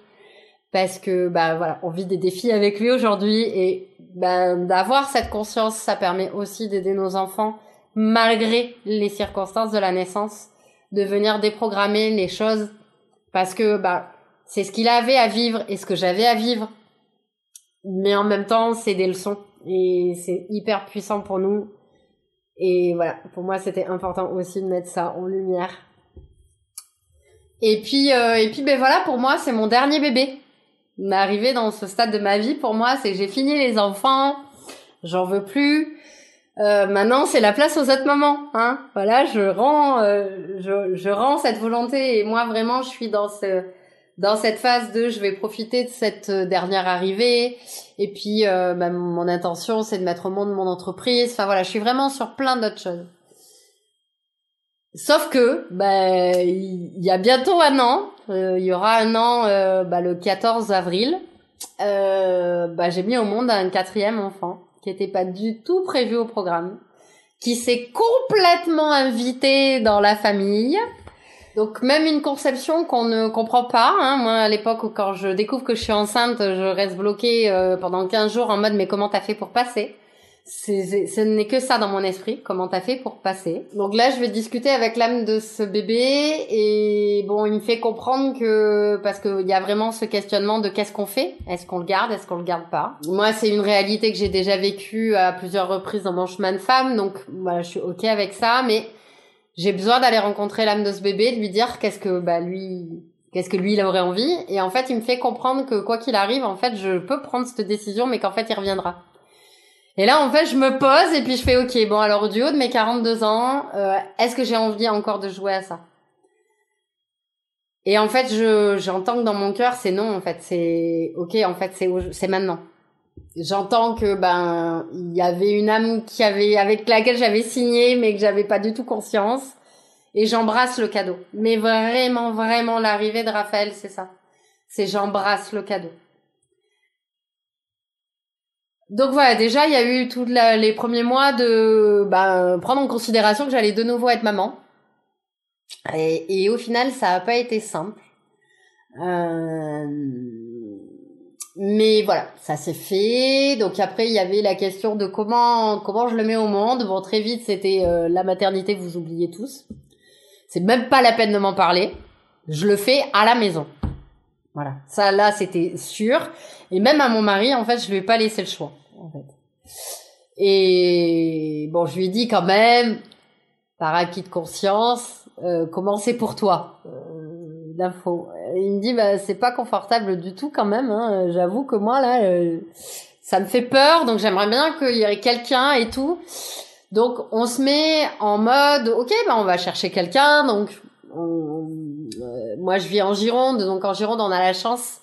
Parce que, bah voilà, on vit des défis avec lui aujourd'hui et bah, d'avoir cette conscience, ça permet aussi d'aider nos enfants malgré les circonstances de la naissance, de venir déprogrammer les choses parce que bah c'est ce qu'il avait à vivre et ce que j'avais à vivre. Mais en même temps, c'est des leçons et c'est hyper puissant pour nous. Et voilà, pour moi, c'était important aussi de mettre ça en lumière. Et puis, euh, et puis, ben voilà, pour moi, c'est mon dernier bébé. M'arriver dans ce stade de ma vie, pour moi, c'est j'ai fini les enfants, j'en veux plus. Euh, maintenant, c'est la place aux autres moments. Hein voilà, je rends, euh, je, je rends cette volonté et moi vraiment, je suis dans ce, dans cette phase de, je vais profiter de cette euh, dernière arrivée. Et puis, euh, bah, mon intention, c'est de mettre au monde mon entreprise. Enfin voilà, je suis vraiment sur plein d'autres choses. Sauf que, bah, il y a bientôt un an, il y aura un an, bah, le 14 avril, bah, j'ai mis au monde un quatrième enfant qui n'était pas du tout prévu au programme, qui s'est complètement invité dans la famille. Donc même une conception qu'on ne comprend pas. Hein. Moi, à l'époque, quand je découvre que je suis enceinte, je reste bloquée euh, pendant 15 jours en mode mais comment t'as fait pour passer? Ce n'est que ça dans mon esprit. Comment t'as fait pour passer. Donc là, je vais discuter avec l'âme de ce bébé et bon, il me fait comprendre que parce qu'il y a vraiment ce questionnement de qu'est-ce qu'on fait? Est-ce qu'on le garde? Est-ce qu'on le garde pas? Moi, c'est une réalité que j'ai déjà vécue à plusieurs reprises dans mon chemin de femme, donc voilà, je suis ok avec ça, mais j'ai besoin d'aller rencontrer l'âme de ce bébé, de lui dire qu'est-ce que bah lui qu'est-ce que lui il aurait envie. Et en fait il me fait comprendre que quoi qu'il arrive en fait je peux prendre cette décision mais qu'en fait il reviendra Et là, en fait, je me pose et puis je fais, ok, bon, alors du haut de mes 42 ans, euh, est-ce que j'ai envie encore de jouer à ça? Et en fait, je j'entends que dans mon cœur, c'est non. En fait, c'est ok. En fait, c'est c'est maintenant. J'entends que ben il y avait une âme qui avait avec laquelle j'avais signé, mais que j'avais pas du tout conscience. Et j'embrasse le cadeau. Mais vraiment, vraiment, l'arrivée de Raphaël, c'est ça. C'est j'embrasse le cadeau. Donc voilà, déjà il y a eu tous les premiers mois de bah, prendre en considération que j'allais de nouveau être maman. Et, au final, ça n'a pas été simple. Euh, mais voilà, ça s'est fait. Donc après, il y avait la question de comment je le mets au monde. Bon, très vite, c'était euh, la maternité, vous oubliez tous. C'est même pas la peine de m'en parler. Je le fais à la maison. Voilà, ça là, c'était sûr. Et même à mon mari, en fait, je lui ai pas laissé le choix en fait. Et bon, je lui ai dit quand même, par acquis de conscience, euh, comment c'est pour toi euh, l'info? Il me dit, bah c'est pas confortable du tout quand même. Hein. J'avoue que moi là, euh, ça me fait peur, donc j'aimerais bien qu'il y ait quelqu'un et tout. Donc on se met en mode, ok, bah on va chercher quelqu'un. Donc on, moi je vis en Gironde, donc en Gironde on a la chance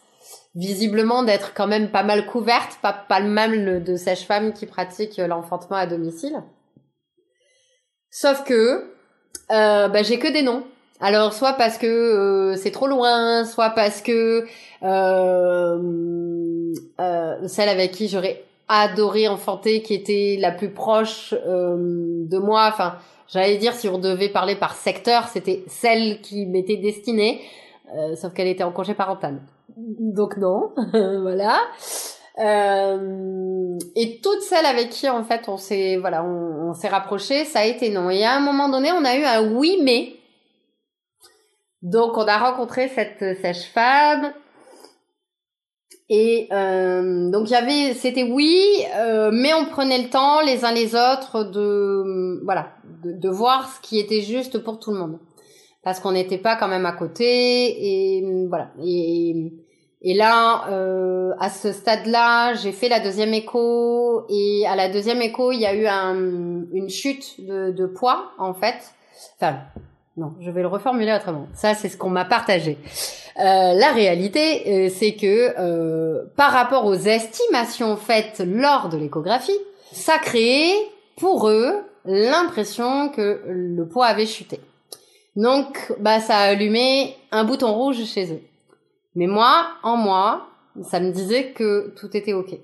visiblement d'être quand même pas mal couverte, pas, pas le même de sage-femme qui pratique l'enfantement à domicile. Sauf que euh, bah, j'ai que des noms. Alors soit parce que euh, c'est trop loin, soit parce que euh, euh, celle avec qui j'aurais adoré enfanter, qui était la plus proche de moi, enfin j'allais dire si on devait parler par secteur, c'était celle qui m'était destinée, sauf qu'elle était en congé parental donc non, voilà. Euh, et toutes celles avec qui en fait on s'est voilà rapproché, ça a été non. Et à un moment donné, on a eu un oui mais. Donc on a rencontré cette sèche-femme. Et euh, donc il y avait, c'était oui, euh, mais on prenait le temps les uns les autres de voir ce qui était juste pour tout le monde parce qu'on n'était pas quand même à côté et voilà et là, euh, à ce stade-là, j'ai fait la deuxième écho et à la deuxième écho, il y a eu un, une chute de, de, poids en fait. Enfin, non, je vais le reformuler autrement. Ça, c'est ce qu'on m'a partagé. Euh, la réalité, euh, c'est que euh, par rapport aux estimations faites lors de l'échographie, ça créait pour eux l'impression que le poids avait chuté. Donc, bah, ça a allumé un bouton rouge chez eux. Mais moi, en moi, ça me disait que tout était ok.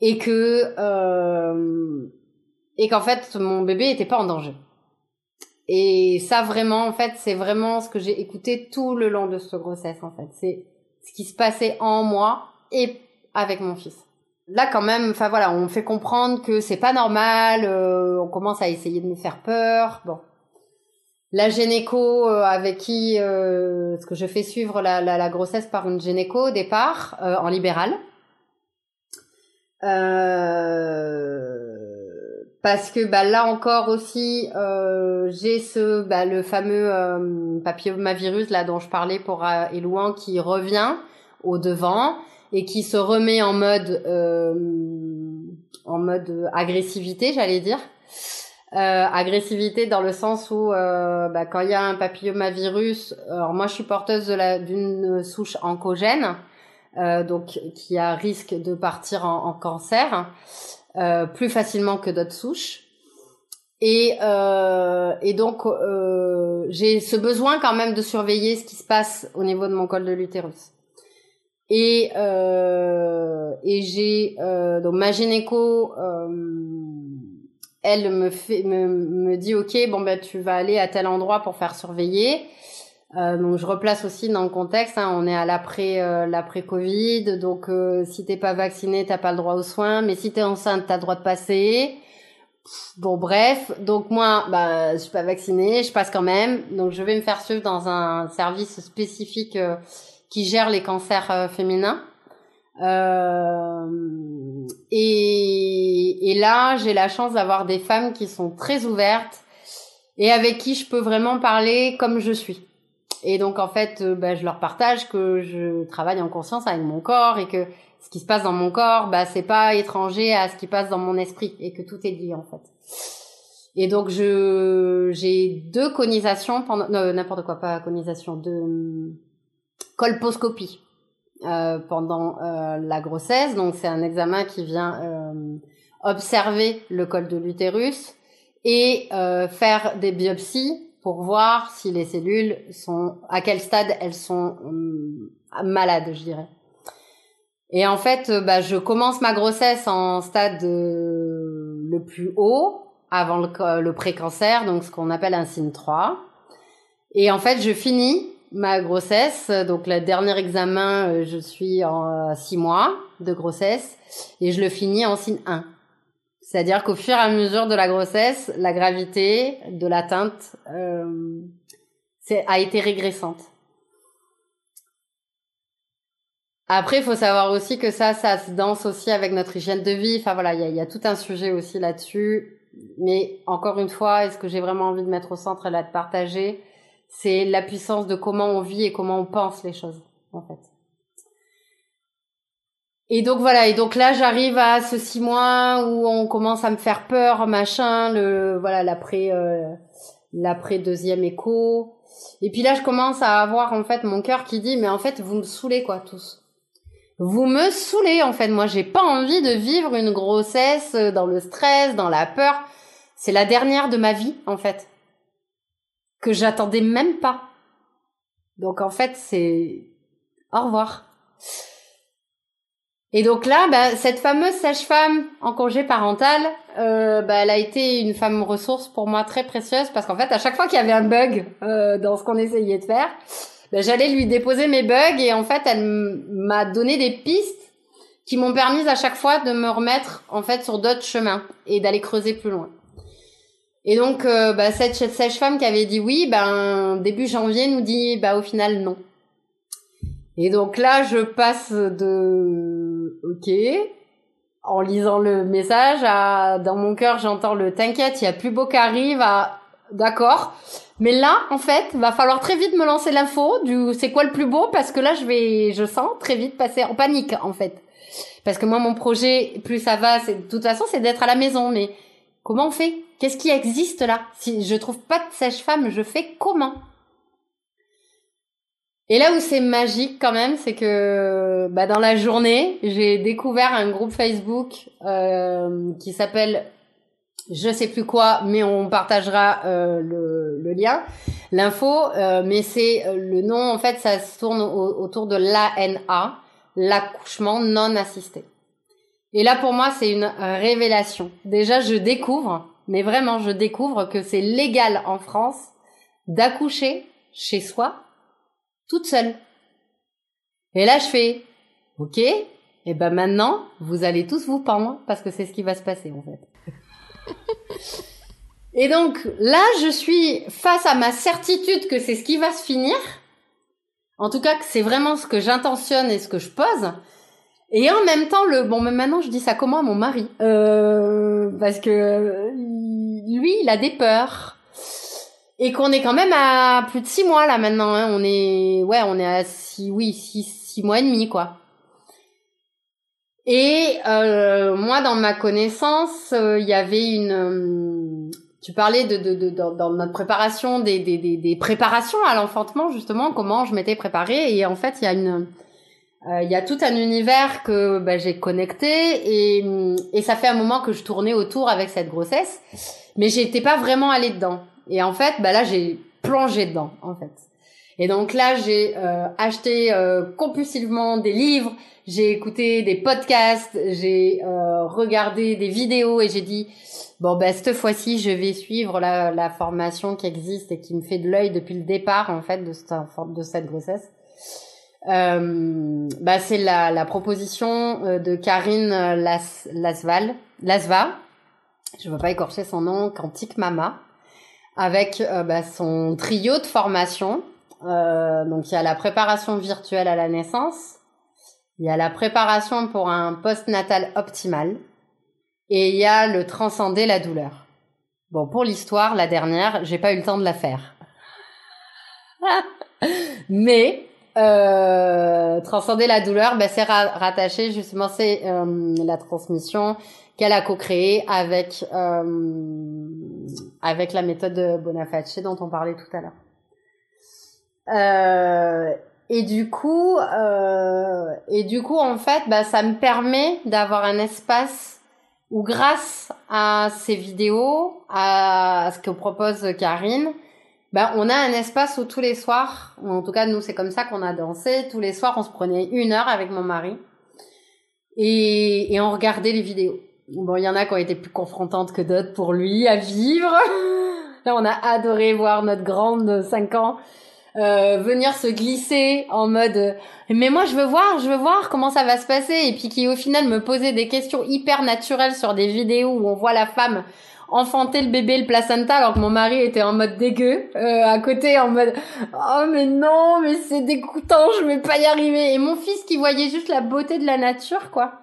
Et que euh, et qu'en fait mon bébé était pas en danger. Et ça vraiment, en fait, c'est vraiment ce que j'ai écouté tout le long de cette grossesse. En fait, c'est ce qui se passait en moi et avec mon fils. Là, quand même, enfin voilà, on fait comprendre que c'est pas normal. Euh, on commence à essayer de me faire peur. Bon, la gynéco euh, avec qui euh, je fais suivre la, grossesse par une gynéco au départ euh, en libéral. Parce que bah, là encore aussi j'ai ce bah, le fameux papillomavirus là dont je parlais pour Elouan qui revient au devant et qui se remet en mode en mode agressivité j'allais dire euh, agressivité dans le sens où euh, bah, quand il y a un papillomavirus, alors moi je suis porteuse d'une souche oncogène, euh, donc qui a risque de partir en, en cancer euh, plus facilement que d'autres souches. Et, euh, et donc j'ai ce besoin quand même de surveiller ce qui se passe au niveau de mon col de l'utérus. Et, et j'ai donc ma gynéco elle me fait me, me dit ok bon ben tu vas aller à tel endroit pour faire surveiller. Euh, donc je replace aussi dans le contexte hein, on est à l'après euh, l'après Covid. Donc euh, si t'es pas vacciné t'as pas le droit aux soins. Mais si t'es enceinte t'as le droit de passer. Bon bref. Donc moi bah je suis pas vaccinée. Je passe quand même. Donc je vais me faire suivre dans un service spécifique euh, qui gère les cancers féminins euh, et, et là, j'ai la chance d'avoir des femmes qui sont très ouvertes et avec qui je peux vraiment parler comme je suis. Et donc en fait, bah, je leur partage que je travaille en conscience avec mon corps et que ce qui se passe dans mon corps, bah c'est pas étranger à ce qui passe dans mon esprit et que tout est lié en fait. Et donc je j'ai deux conisations pendant n'importe quoi pas conisation de colposcopie euh, pendant euh, la grossesse. Donc c'est un examen qui vient euh, observer le col de l'utérus et euh, faire des biopsies pour voir si les cellules sont à quel stade elles sont hum, malades, je dirais. Et en fait, bah, je commence ma grossesse en stade le plus haut, avant le, le pré-cancer, donc ce qu'on appelle un signe 3. Et en fait, je finis ma grossesse. Donc, le dernier examen, euh, je suis en 6 euh, mois de grossesse et je le finis en signe 1. C'est-à-dire qu'au fur et à mesure de la grossesse, la gravité de l'atteinte euh, a été régressante. Après, il faut savoir aussi que ça, ça se danse aussi avec notre hygiène de vie. Enfin voilà, il y a, tout un sujet aussi là-dessus. Mais encore une fois, est-ce que j'ai vraiment envie de mettre au centre et là de partager? C'est la puissance de comment on vit et comment on pense les choses, en fait. Et donc voilà, et donc là j'arrive à ce six mois où on commence à me faire peur, machin, le voilà l'après euh, l'après deuxième écho. Et puis là je commence à avoir en fait mon cœur qui dit mais en fait vous me saoulez quoi tous. Vous me saoulez en fait. Moi, j'ai pas envie de vivre une grossesse euh, dans le stress, dans la peur. C'est la dernière de ma vie en fait que j'attendais même pas. Donc en fait, c'est au revoir. Et donc là, bah, cette fameuse sage-femme en congé parental, euh, bah, elle a été une femme ressource pour moi très précieuse parce qu'en fait, à chaque fois qu'il y avait un bug euh, dans ce qu'on essayait de faire, ben, j'allais lui déposer mes bugs et en fait, elle m'a donné des pistes qui m'ont permis à chaque fois de me remettre en fait sur d'autres chemins et d'aller creuser plus loin. Et donc, euh, bah, cette sage-femme qui avait dit oui, ben début janvier nous dit bah au final non. Et donc là, je passe de ok en lisant le message à dans mon cœur j'entends le t'inquiète, il y a plus beau qu'arrive à d'accord. Mais là, en fait, va falloir très vite me lancer l'info du c'est quoi le plus beau parce que là, je vais, je sens très vite passer en panique, en fait. Parce que moi, mon projet, plus ça va, c'est, de toute façon, c'est d'être à la maison. Mais comment on fait? Qu'est-ce qui existe là? Si je trouve pas de sèche-femme, je fais comment? Et là où c'est magique quand même, c'est que bah, dans la journée, j'ai découvert un groupe Facebook euh, qui s'appelle je sais plus quoi, mais on partagera euh, le, lien, l'info. Euh, mais c'est le nom, en fait, ça se tourne autour de l'ANA, l'accouchement non assisté. Et là, pour moi, c'est une révélation. Déjà, je découvre, mais vraiment, je découvre que c'est légal en France d'accoucher chez soi, toute seule. Et là, je fais, ok, et ben maintenant, vous allez tous vous pendre parce que c'est ce qui va se passer en fait. Et donc là, je suis face à ma certitude que c'est ce qui va se finir. En tout cas, que c'est vraiment ce que j'intentionne et ce que je pose. Et en même temps, le bon, maintenant je dis ça comment à mon mari, euh, parce que lui, il a des peurs et qu'on est quand même à plus de six mois là maintenant. Hein. On est, ouais, on est à six, oui, six, six mois et demi quoi. Et euh, moi, dans ma connaissance, euh, il y avait une. Euh, tu parlais de, de, de, dans notre préparation des, des, des, des préparations à l'enfantement justement, comment je m'étais préparée. Et en fait, il y a une, euh, il y a tout un univers que bah, j'ai connecté et, et ça fait un moment que je tournais autour avec cette grossesse, mais j'étais pas vraiment allée dedans. Et en fait, bah là, j'ai plongé dedans en fait. Et donc là, j'ai euh, acheté euh, compulsivement des livres, j'ai écouté des podcasts, j'ai euh, regardé des vidéos et j'ai dit bon ben cette fois-ci, je vais suivre la, la, formation qui existe et qui me fait de l'œil depuis le départ en fait de cette de cette grossesse. Bah c'est la, la proposition de Karine Las, Lasval, Lasva, je veux pas écorcher son nom, Quantique Mama, avec bah, son trio de formation. Euh, donc il y a la préparation virtuelle à la naissance, il y a la préparation pour un post-natal optimal. Et il y a le transcender la douleur. Bon, pour l'histoire, la dernière, j'ai pas eu le temps de la faire. Mais euh, transcender la douleur, ben, c'est rattaché justement, c'est euh, la transmission qu'elle a co-créée avec euh, avec la méthode Bonaface dont on parlait tout à l'heure. Euh, et du coup, euh, et du coup, en fait, bah, ça me permet d'avoir un espace où, grâce à ces vidéos, à ce que propose Karine, bah, on a un espace où tous les soirs, en tout cas nous c'est comme ça qu'on a dansé, tous les soirs on se prenait une heure avec mon mari et, on regardait les vidéos. Bon, il y en a qui ont été plus confrontantes que d'autres pour lui à vivre. Là, on a adoré voir notre grande de 5 ans euh, venir se glisser en mode mais moi je veux voir, je veux voir comment ça va se passer et puis qui au final me posait des questions hyper naturelles sur des vidéos où on voit la femme enfanter le bébé le placenta alors que mon mari était en mode dégueu euh, à côté en mode oh mais non mais c'est dégoûtant je vais pas y arriver et mon fils qui voyait juste la beauté de la nature quoi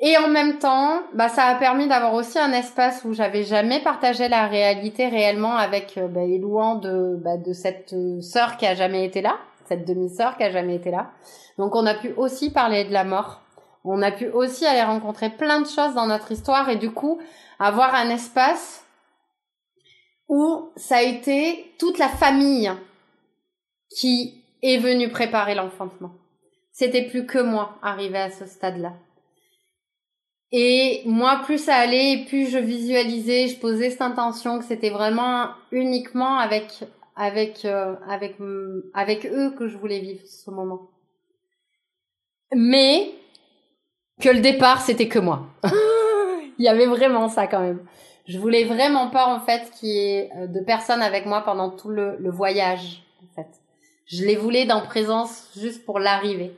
et en même temps, bah, ça a permis d'avoir aussi un espace où j'avais jamais partagé la réalité réellement avec euh, bah, Elouan de, bah, de cette euh, sœur qui a jamais été là, cette demi-sœur qui a jamais été là. Donc on a pu aussi parler de la mort. On a pu aussi aller rencontrer plein de choses dans notre histoire et du coup avoir un espace où ça a été toute la famille qui est venue préparer l'enfantement. C'était plus que moi arrivé à ce stade-là. Et moi, plus ça allait, plus je visualisais, je posais cette intention que c'était vraiment uniquement avec avec euh, avec avec eux que je voulais vivre ce moment. Mais que le départ c'était que moi. Il y avait vraiment ça quand même. Je voulais vraiment pas en fait qu'il y ait euh, de personnes avec moi pendant tout le, voyage en fait. Je les voulais dans présence juste pour l'arrivée.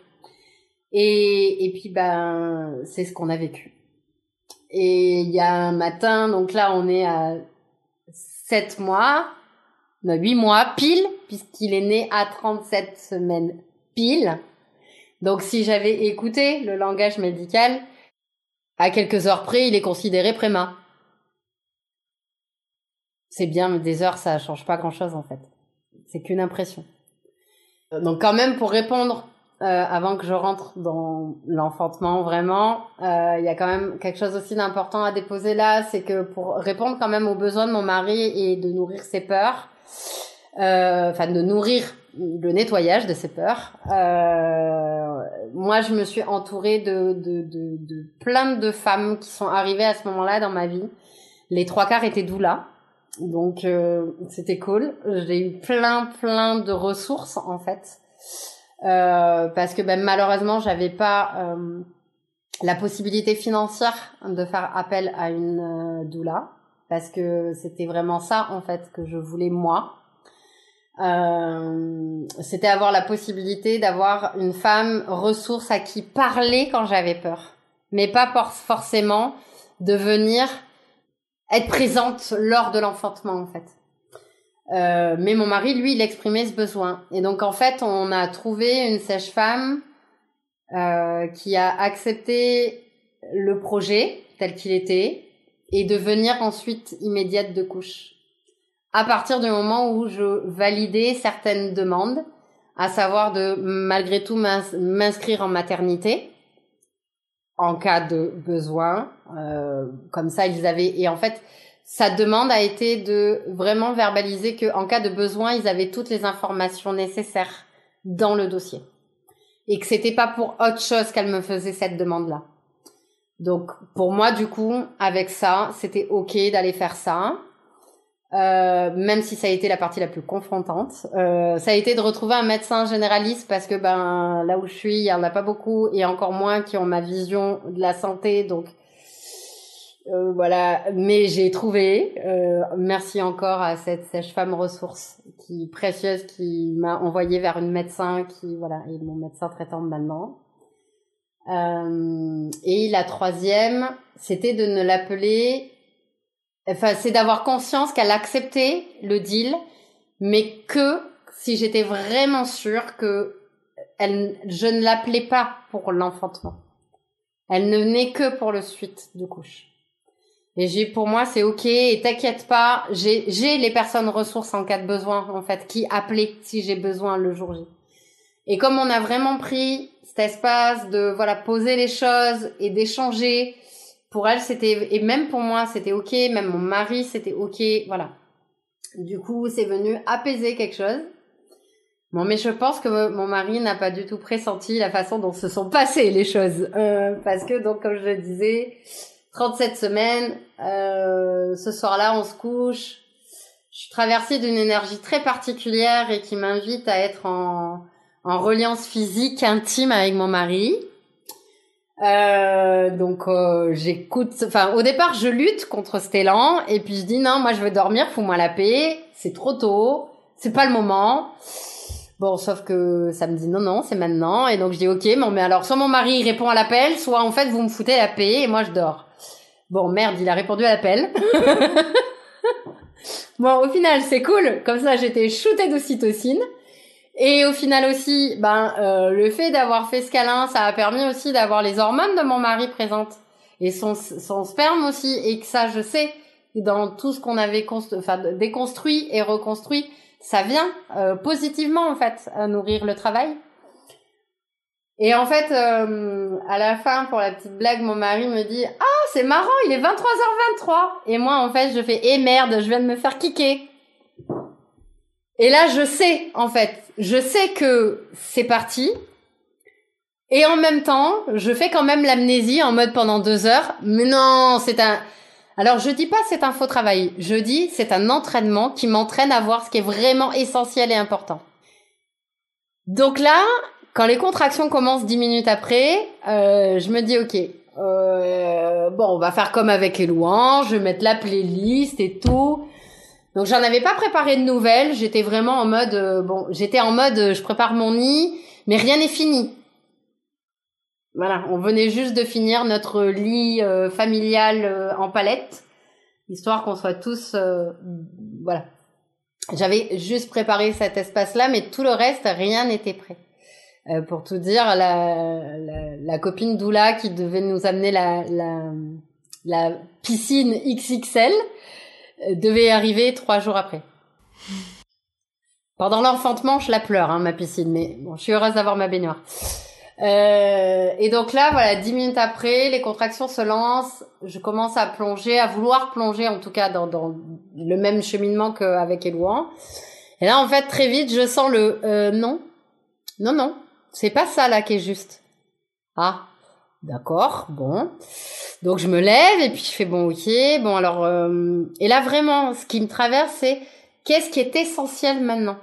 Et, et puis ben c'est ce qu'on a vécu. Et il y a un matin, donc là on est à 7 mois, non, 8 mois pile, puisqu'il est né à 37 semaines pile. Donc si j'avais écouté le langage médical, à quelques heures près, il est considéré préma. C'est bien, mais des heures, ça change pas grand-chose en fait. C'est qu'une impression. Donc quand même, pour répondre euh, avant que je rentre dans l'enfantement vraiment, euh, il y a quand même quelque chose aussi d'important à déposer là, c'est que pour répondre quand même aux besoins de mon mari et de nourrir ses peurs, euh, enfin de nourrir le nettoyage de ses peurs, moi je me suis entourée de, de, de, de plein de femmes qui sont arrivées à ce moment-là dans ma vie. Les trois quarts étaient doulas. Donc c'était cool. J'ai eu plein plein de ressources en fait. Euh, parce que ben, malheureusement j'avais pas euh, la possibilité financière de faire appel à une euh, doula parce que c'était vraiment ça en fait que je voulais moi. Euh, c'était avoir la possibilité d'avoir une femme ressource à qui parler quand j'avais peur, mais pas forcément de venir être présente lors de l'enfantement en fait. Euh, mais mon mari, lui, il exprimait ce besoin. Et donc, en fait, on a trouvé une sage-femme euh, qui a accepté le projet tel qu'il était et de venir ensuite immédiate de couche. À partir du moment où je validais certaines demandes, à savoir de malgré tout m'inscrire en maternité en cas de besoin. Euh, comme ça, ils avaient et en fait sa demande a été de vraiment verbaliser que en cas de besoin, ils avaient toutes les informations nécessaires dans le dossier. Et que c'était pas pour autre chose qu'elle me faisait cette demande-là. Donc pour moi, du coup, avec ça, c'était ok d'aller faire ça. Euh, même si ça a été la partie la plus confrontante, euh, ça a été de retrouver un médecin généraliste parce que ben là où je suis, il y en a pas beaucoup et encore moins qui ont ma vision de la santé, donc euh, voilà, mais j'ai trouvé. Euh, merci encore à cette sage-femme ressource qui précieuse qui m'a envoyé vers une médecin qui voilà est mon médecin traitant maintenant. Euh, et la troisième, c'était de ne l'appeler. Enfin, c'est d'avoir conscience qu'elle acceptait le deal, mais que si j'étais vraiment sûre que elle, je ne l'appelais pas pour l'enfantement. Elle ne venait que pour le suite de couche. Et j'ai, pour moi, c'est ok. Et t'inquiète pas, j'ai, j'ai les personnes ressources en cas de besoin, en fait, qui appelaient si j'ai besoin le jour J. Et comme on a vraiment pris cet espace de, voilà, poser les choses et d'échanger, pour elle, c'était, et même pour moi, c'était ok. Même mon mari, c'était ok. Voilà. Du coup, c'est venu apaiser quelque chose. Bon, mais je pense que mon mari n'a pas du tout pressenti la façon dont se sont passées les choses. Euh, parce que, donc, comme je le disais, 37 semaines, euh, ce soir-là, on se couche. Je suis traversée d'une énergie très particulière et qui m'invite à être en, en reliance physique intime avec mon mari. Euh, donc euh, j'écoute, enfin au départ je lutte contre cet élan et puis je dis non moi je veux dormir, fous-moi la paix, c'est trop tôt, c'est pas le moment. Bon, sauf que ça me dit non, non, c'est maintenant. Et donc je dis ok, bon, mais alors soit mon mari répond à l'appel, soit en fait vous me foutez la paix et moi je dors. Bon, merde, il a répondu à l'appel. bon, au final, c'est cool. Comme ça, j'étais shootée d'ocytocine. Et au final aussi, ben euh, le fait d'avoir fait ce câlin, ça a permis aussi d'avoir les hormones de mon mari présentes et son, son sperme aussi. Et que ça, je sais, dans tout ce qu'on avait enfin, déconstruit et reconstruit, ça vient euh, positivement en fait à nourrir le travail. Et en fait, euh, à la fin, pour la petite blague, mon mari me dit Ah, c'est marrant, il est 23h23. Et moi, en fait, je fais Eh merde, je viens de me faire kicker. Et là, je sais, en fait, je sais que c'est parti. Et en même temps, je fais quand même l'amnésie en mode pendant deux heures. Mais non, c'est un, alors je dis pas c'est un faux travail, je dis c'est un entraînement qui m'entraîne à voir ce qui est vraiment essentiel et important. Donc là, quand les contractions commencent dix minutes après, euh, je me dis ok, euh, bon on va faire comme avec les louanges, je vais mettre la playlist et tout. Donc j'en avais pas préparé de nouvelles, j'étais vraiment en mode euh, bon, j'étais en mode je prépare mon nid, mais rien n'est fini. Voilà, on venait juste de finir notre lit euh, familial euh, en palette, histoire qu'on soit tous, euh, voilà. J'avais juste préparé cet espace-là, mais tout le reste, rien n'était prêt. pour tout dire, la, la, copine Doula qui devait nous amener la, la, la piscine XXL devait arriver trois jours après. Pendant l'enfantement, je la pleure, hein, ma piscine, mais bon, je suis heureuse d'avoir ma baignoire. Euh, et donc là, voilà, dix minutes après, les contractions se lancent. Je commence à plonger, à vouloir plonger, en tout cas dans, dans le même cheminement qu'avec Elouan. Et là, en fait, très vite, je sens le euh, non, non, non, c'est pas ça là qui est juste. Ah, d'accord, bon. Donc je me lève et puis je fais bon, ok, bon alors. Euh... Et là, vraiment, ce qui me traverse, c'est qu'est-ce qui est essentiel maintenant?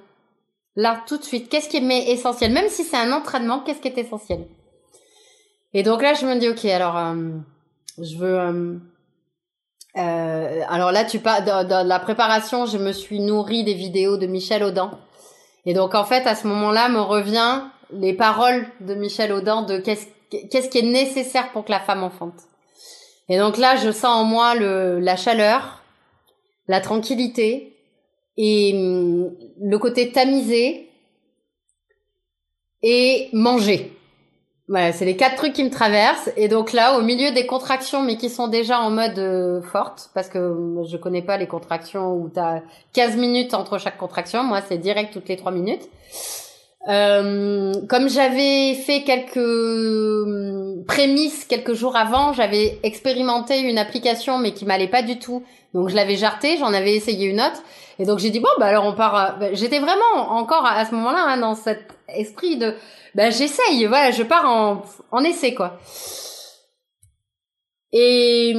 Là, tout de suite, qu'est-ce qui est essentiel? Même si c'est un entraînement, qu'est-ce qui est essentiel? Et donc là, je me dis, ok, alors, euh, je veux... Euh, alors là, tu parles de, la préparation, je me suis nourrie des vidéos de Michel Audin. Et donc, en fait, à ce moment-là, me revient les paroles de Michel Audin de qu'est-ce qu'est-ce qui est nécessaire pour que la femme enfante? Et donc là, je sens en moi le, la chaleur, la tranquillité, et hum, le côté tamisé et manger. Voilà, c'est les quatre trucs qui me traversent. Et donc là, au milieu des contractions, mais qui sont déjà en mode euh, forte, parce que je connais pas les contractions où tu as 15 minutes entre chaque contraction. Moi, c'est direct toutes les trois minutes. Euh, comme j'avais fait quelques hum, prémices quelques jours avant, j'avais expérimenté une application, mais qui m'allait pas du tout. Donc je l'avais jarté, j'en avais essayé une autre. Et donc j'ai dit bon bah alors on part. Bah, j'étais vraiment encore à, ce moment-là hein, dans cet esprit de bah j'essaye, voilà, je pars en en essai quoi. Et,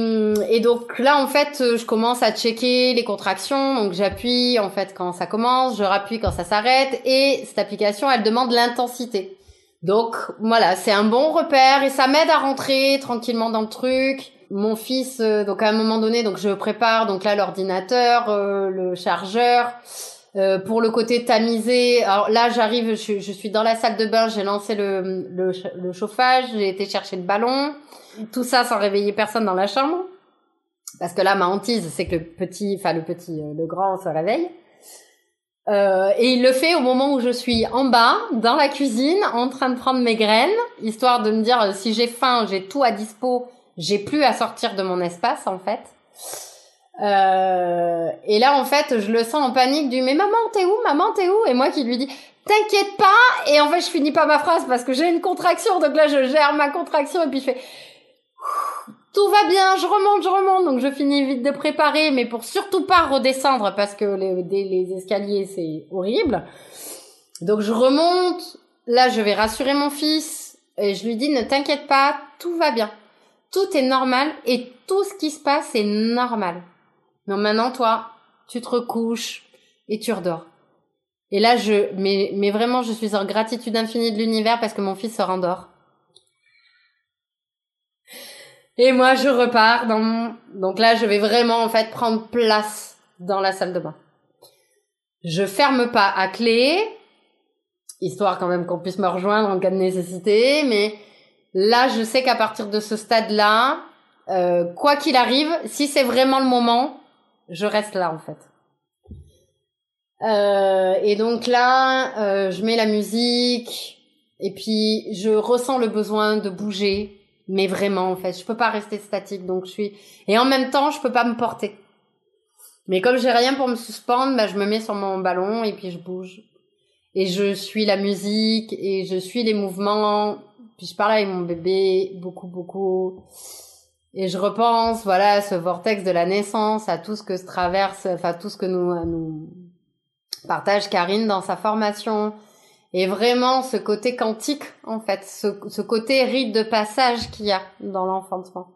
et donc là en fait je commence à checker les contractions, donc j'appuie en fait quand ça commence, je rappuie quand ça s'arrête. Et cette application elle demande l'intensité. Donc voilà, c'est un bon repère et ça m'aide à rentrer tranquillement dans le truc. Mon fils, euh, donc à un moment donné, donc je prépare donc là l'ordinateur, euh, le chargeur. Euh, pour le côté tamisé, alors là j'arrive, je, je, suis dans la salle de bain, j'ai lancé le, le, le chauffage, j'ai été chercher le ballon, tout ça sans réveiller personne dans la chambre, parce que là ma hantise c'est que le petit, enfin le petit, le grand se réveille. Euh, et il le fait au moment où je suis en bas, dans la cuisine, en train de prendre mes graines, histoire de me dire si j'ai faim, j'ai tout à dispo, j'ai plus à sortir de mon espace en fait. Euh, et là, en fait, je le sens en panique du mais maman, t'es où? Maman, t'es où? Et moi qui lui dis t'inquiète pas. Et en fait, je finis pas ma phrase parce que j'ai une contraction. Donc là, je gère ma contraction et puis je fais tout va bien, je remonte, je remonte. Donc je finis vite de préparer, mais pour surtout pas redescendre parce que les, escaliers c'est horrible. Donc je remonte. Là, je vais rassurer mon fils et je lui dis ne t'inquiète pas, tout va bien. Tout est normal et tout ce qui se passe est normal. Non, maintenant toi, tu te recouches et tu redors. Et là, je, mais, mais vraiment, je suis en gratitude infinie de l'univers parce que mon fils se rendort. Et moi, je repars dans mon... Donc là, je vais vraiment, en fait, prendre place dans la salle de bain. Je ferme pas à clé, histoire quand même qu'on puisse me rejoindre en cas de nécessité, mais là, je sais qu'à partir de ce stade-là, euh, quoi qu'il arrive, si c'est vraiment le moment, je reste là, en fait. Euh, et donc là, euh, je mets la musique et puis je ressens le besoin de bouger, mais vraiment en fait, je peux pas rester statique. Donc je suis et en même temps, je peux pas me porter. Mais comme j'ai rien pour me suspendre, bah, je me mets sur mon ballon et puis je bouge. Et je suis la musique et je suis les mouvements. Puis je parle avec mon bébé beaucoup beaucoup. Et je repense, voilà, à ce vortex de la naissance, à tout ce que se traverse, enfin tout ce que nous nous partage Karine dans sa formation. Et vraiment ce côté quantique, en fait, ce, côté rite de passage qu'il y a dans l'enfantement.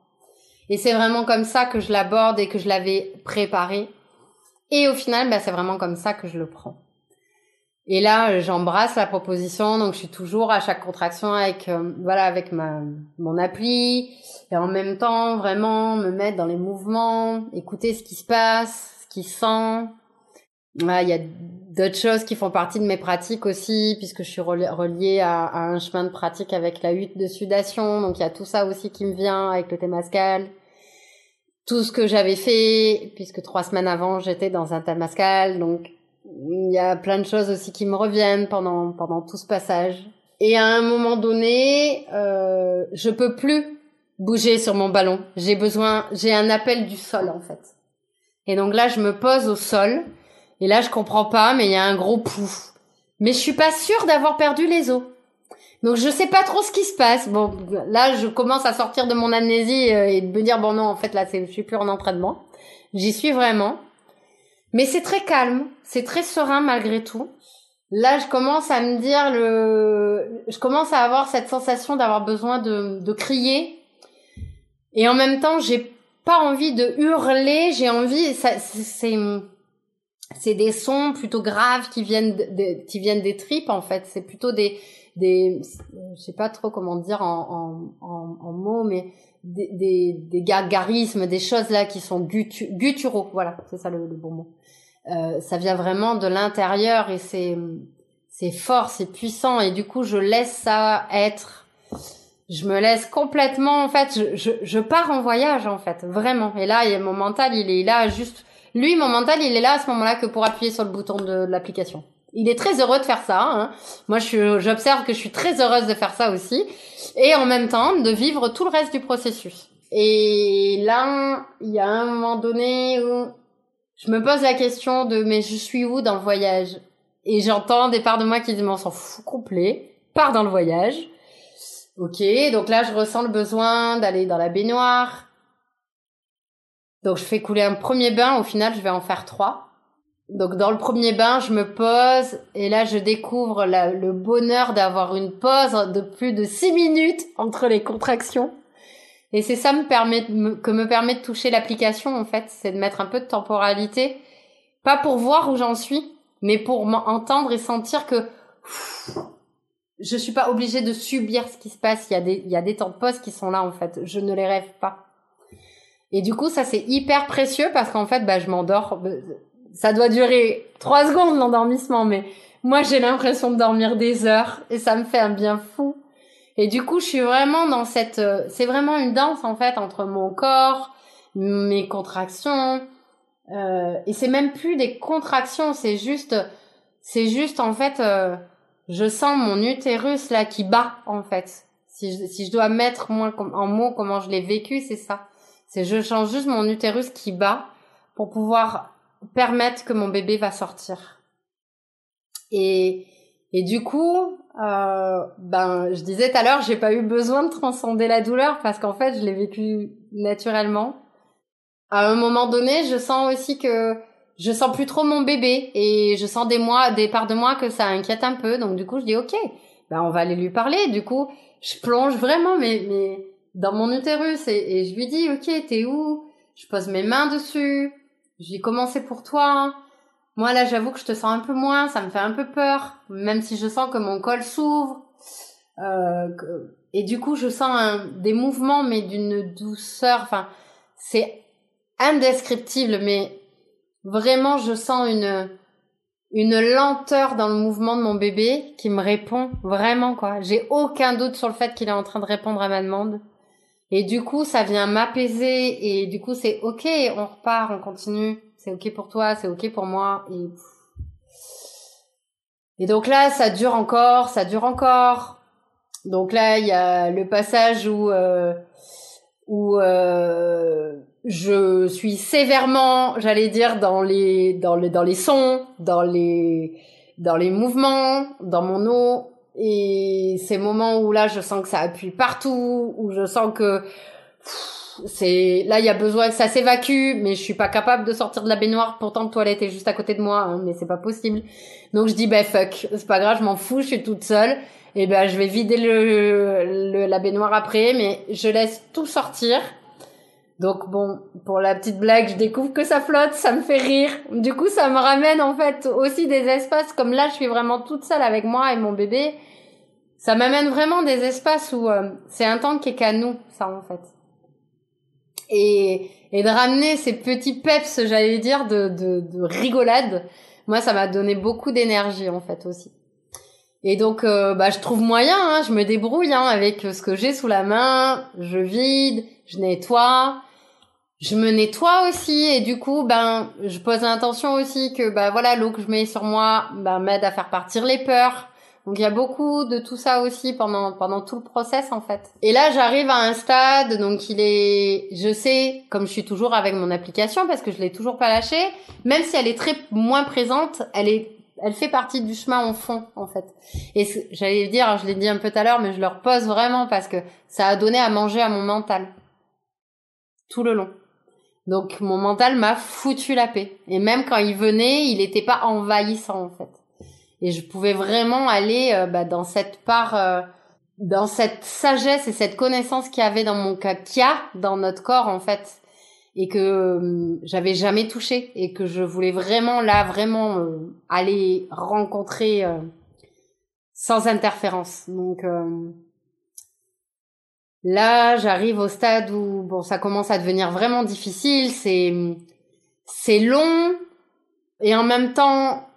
Et c'est vraiment comme ça que je l'aborde et que je l'avais préparé. Et au final, bah, c'est vraiment comme ça que je le prends. Et là, j'embrasse la proposition, donc je suis toujours à chaque contraction avec, euh, voilà, avec ma, mon appli, et en même temps, vraiment me mettre dans les mouvements, écouter ce qui se passe, ce qui sent, il y a d'autres choses qui font partie de mes pratiques aussi, puisque je suis reliée à, un chemin de pratique avec la hutte de sudation. Donc il y a tout ça aussi qui me vient avec le Temascal. Tout ce que j'avais fait, puisque trois semaines avant j'étais dans un Temascal. Donc il y a plein de choses aussi qui me reviennent pendant, pendant tout ce passage. Et à un moment donné, euh, je peux plus bouger sur mon ballon. J'ai besoin, j'ai un appel du sol en fait. Et donc là, je me pose au sol et là, je comprends pas, mais il y a un gros pouf. Mais je suis pas sûre d'avoir perdu les os. Donc je sais pas trop ce qui se passe. Bon, là, je commence à sortir de mon amnésie euh, et de me dire bon non, en fait là, je suis plus en entraînement. J'y suis vraiment. Mais c'est très calme, c'est très serein malgré tout. Là, je commence à me dire le, je commence à avoir cette sensation d'avoir besoin de, de crier. Et en même temps, j'ai pas envie de hurler, j'ai envie, ça, c'est, c'est des sons plutôt graves qui viennent de, qui viennent des tripes en fait. C'est plutôt des des je sais pas trop comment dire en en, en, mots mais des, des, des gargarismes des choses là qui sont gutturaux. Voilà c'est ça le, bon mot. Euh, ça vient vraiment de l'intérieur et c'est c'est fort c'est puissant. Et du coup je laisse ça être. Je me laisse complètement en fait je, je, je pars en voyage en fait vraiment. Et là il y a mon mental il est là juste lui, mon mental, il est là à ce moment-là que pour appuyer sur le bouton de, l'application. Il est très heureux de faire ça. Hein. Moi, j'observe que je suis très heureuse de faire ça aussi. Et en même temps, de vivre tout le reste du processus. Et là, il y a un moment donné où je me pose la question de mais je suis où dans le voyage? Et j'entends des parts de moi qui disent mais on s'en fout complet, pars dans le voyage. Ok, donc là je ressens le besoin d'aller dans la baignoire, donc je fais couler un premier bain, au final je vais en faire trois. Donc dans le premier bain, je me pose et là je découvre le bonheur d'avoir une pause de plus de six minutes entre les contractions. Et c'est ça que me permet de toucher l'application en fait, c'est de mettre un peu de temporalité, pas pour voir où j'en suis, mais pour m'entendre et sentir que je suis pas obligée de subir ce qui se passe. Il y a des, il y a des temps de pause qui sont là en fait. Je ne les rêve pas. Et du coup, ça c'est hyper précieux parce qu'en fait, bah, je m'endors. Ça doit durer trois secondes l'endormissement, mais moi j'ai l'impression de dormir des heures et ça me fait un bien fou. Et du coup, je suis vraiment dans cette. Euh, c'est vraiment une danse en fait entre mon corps, mes contractions. Euh, et c'est même plus des contractions, c'est juste, c'est juste en fait, euh, je sens mon utérus là qui bat en fait. Si je, si je dois mettre moi en mots comment je l'ai vécu, c'est ça C'est je change juste mon utérus qui bat pour pouvoir permettre que mon bébé va sortir. Et, et du coup, euh, ben, je disais tout à l'heure, j'ai pas eu besoin de transcender la douleur parce qu'en fait, je l'ai vécu naturellement. À un moment donné, je sens aussi que je sens plus trop mon bébé et je sens des mois, des parts de moi que ça inquiète un peu. Donc du coup, je dis ok, ben on va aller lui parler. Du coup, je plonge vraiment mais mais dans mon utérus et, et je lui dis ok, t'es où? Je pose mes mains dessus. Je dis comment c'est pour toi? Moi là, j'avoue que je te sens un peu moins, ça me fait un peu peur, même si je sens que mon col s'ouvre. Euh, et du coup, je sens un, des mouvements, mais d'une douceur. Enfin, c'est indescriptible, mais vraiment, je sens une une lenteur dans le mouvement de mon bébé qui me répond vraiment quoi. J'ai aucun doute sur le fait qu'il est en train de répondre à ma demande. Et du coup, ça vient m'apaiser et du coup, c'est ok, on repart, on continue c'est ok pour toi, c'est ok pour moi. Et, et donc là, ça dure encore, ça dure encore. Donc là, il y a le passage où euh, où euh, je suis sévèrement, j'allais dire, dans les dans les dans les sons, dans les dans les mouvements, dans mon eau. Et ces moments où là, je sens que ça appuie partout, où je sens que c'est là il y a besoin que ça s'évacue mais je suis pas capable de sortir de la baignoire. Pourtant le toilette est juste à côté de moi hein, mais c'est pas possible. Donc je dis bah fuck c'est pas grave je m'en fous je suis toute seule. Et ben je vais vider le, la baignoire après mais je laisse tout sortir donc bon pour la petite blague je découvre que ça flotte ça me fait rire. Du coup ça me ramène en fait aussi des espaces comme là je suis vraiment toute seule avec moi et mon bébé. Ça m'amène vraiment des espaces où euh, c'est un temps qui est qu'à nous ça en fait. Et, et de ramener ces petits peps, j'allais dire, de, de, de rigolade, moi, ça m'a donné beaucoup d'énergie, en fait, aussi. Et donc, euh, bah, je trouve moyen, hein, je me débrouille hein, avec ce que j'ai sous la main, je vide, je nettoie, je me nettoie aussi, et du coup, ben, je pose l'intention aussi que, bah, voilà, l'eau que je mets sur moi, ben, m'aide à faire partir les peurs, donc il y a beaucoup de tout ça aussi pendant pendant tout le process en fait. Et là j'arrive à un stade donc il est je sais comme je suis toujours avec mon application parce que je l'ai toujours pas lâché, même si elle est très moins présente, elle est elle fait partie du chemin en fond en fait. Et j'allais dire, je l'ai dit un peu tout à l'heure mais je le repose vraiment parce que ça a donné à manger à mon mental tout le long. Donc mon mental m'a foutu la paix. Et même quand il venait, il n'était pas envahissant en fait. Et je pouvais vraiment aller euh, bah, dans cette part euh, dans cette sagesse et cette connaissance qu'il y avait dans mon cas qu'il y a dans notre corps en fait. Et que euh, j'avais jamais touché. Et que je voulais vraiment là vraiment aller rencontrer sans interférence. Donc là j'arrive au stade où bon ça commence à devenir vraiment difficile c'est c'est long et en même temps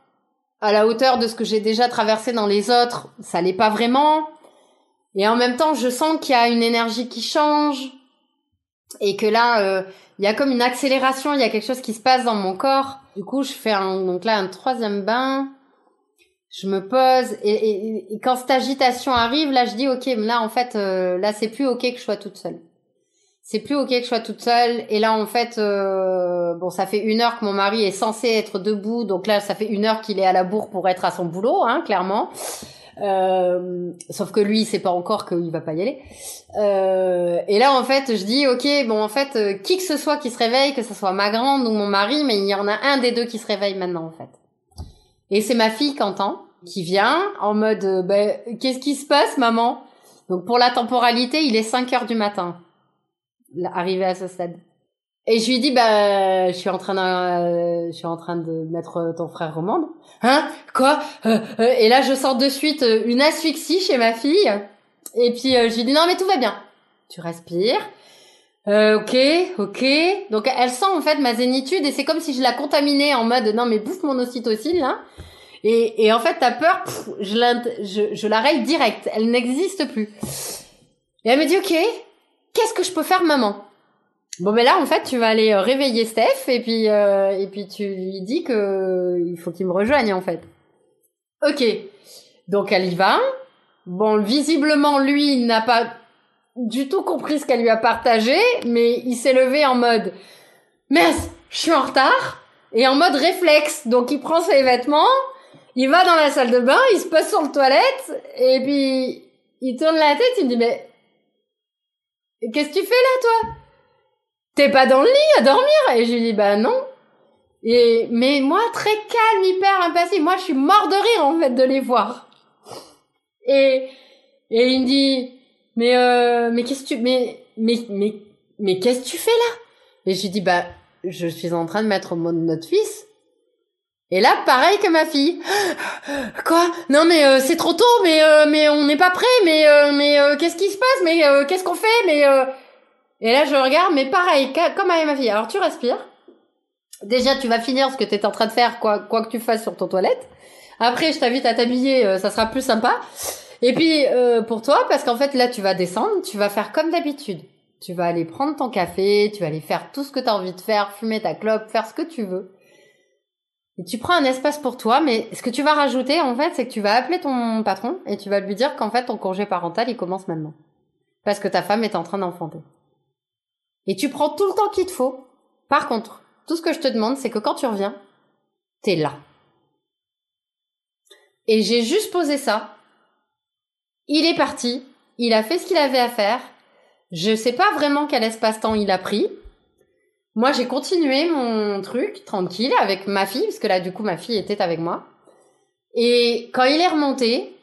à la hauteur de ce que j'ai déjà traversé dans les autres, ça l'est pas vraiment. Et en même temps, je sens qu'il y a une énergie qui change et que là, euh, il y a comme une accélération, il y a quelque chose qui se passe dans mon corps. Du coup, je fais un, donc là un troisième bain. Je me pose et, et, quand cette agitation arrive, là, je dis ok, là en fait, euh, là c'est plus ok que je sois toute seule c'est plus ok que je sois toute seule. Et là, en fait, euh, bon, ça fait une heure que mon mari est censé être debout, donc là, ça fait une heure qu'il est à la bourre pour être à son boulot, hein, clairement. Euh, sauf que lui, il sait pas encore qu'il va pas y aller. Euh, et là, en fait, je dis, ok, bon, en fait, euh, qui que ce soit qui se réveille, que ce soit ma grande ou mon mari, mais il y en a un des deux qui se réveille maintenant, en fait. Et c'est ma fille Quentin qui vient en mode, euh, ben, qu'est-ce qui se passe, maman? Donc pour la temporalité, il est 5 heures du matin arrivé à ce stade. Et je lui dis bah je suis en train de euh, je suis en train de mettre ton frère au monde. Hein? Quoi? Euh, euh, Et là je sors de suite une asphyxie chez ma fille. Et puis je lui dis non mais tout va bien. Tu respires. ok, ok. Donc elle sent en fait ma zénitude et c'est comme si je la contaminais en mode non mais bouffe mon ocytocine là. Et, et en fait ta peur, je, je, je la raye direct. Elle n'existe plus. Et elle me dit ok, qu'est-ce que je peux faire maman? Bon ben là en fait tu vas aller euh, réveiller Steph et puis euh, et puis tu lui dis que euh, il faut qu'il me rejoigne en fait. Ok. Donc elle y va. Bon visiblement lui n'a pas du tout compris ce qu'elle lui a partagé, mais il s'est levé en mode mince, je suis en retard et en mode réflexe. Donc il prend ses vêtements, il va dans la salle de bain, il se pose sur le toilette et puis il tourne la tête, il me dit mais qu'est-ce que tu fais là toi? T'es pas dans le lit à dormir? Et je lui dis bah non. Et mais moi très calme, hyper impassible. Moi je suis mort de rire en fait de les voir. Et et il me dit mais euh, mais qu'est-ce que tu mais mais mais mais qu'est-ce que tu fais là? Et je lui dis bah je suis en train de mettre au monde notre fils. Et là, pareil que ma fille. Quoi? Non mais euh, c'est trop tôt, mais euh, mais on n'est pas prêt, mais euh, mais qu'est-ce qui se passe? Mais qu'est-ce qu'on fait? Mais et là je regarde, mais pareil, comme avec ma fille. Alors tu respires. Déjà, tu vas finir ce que tu es en train de faire, quoi quoi que tu fasses sur ton toilette. Après, je t'invite à t'habiller, ça sera plus sympa. Et puis pour toi, parce qu'en fait là, tu vas descendre, tu vas faire comme d'habitude. Tu vas aller prendre ton café, tu vas aller faire tout ce que tu as envie de faire, fumer ta clope, faire ce que tu veux. Tu prends un espace pour toi, mais ce que tu vas rajouter, en fait, c'est que tu vas appeler ton patron et tu vas lui dire qu'en fait, ton congé parental, il commence maintenant. Parce que ta femme est en train d'enfanter. Et tu prends tout le temps qu'il te faut. Par contre, tout ce que je te demande, c'est que quand tu reviens, t'es là. Et j'ai juste posé ça. Il est parti. Il a fait ce qu'il avait à faire. Je sais pas vraiment quel espace-temps il a pris. Moi, j'ai continué mon truc tranquille avec ma fille, parce que là, du coup, ma fille était avec moi. Et quand il est remonté,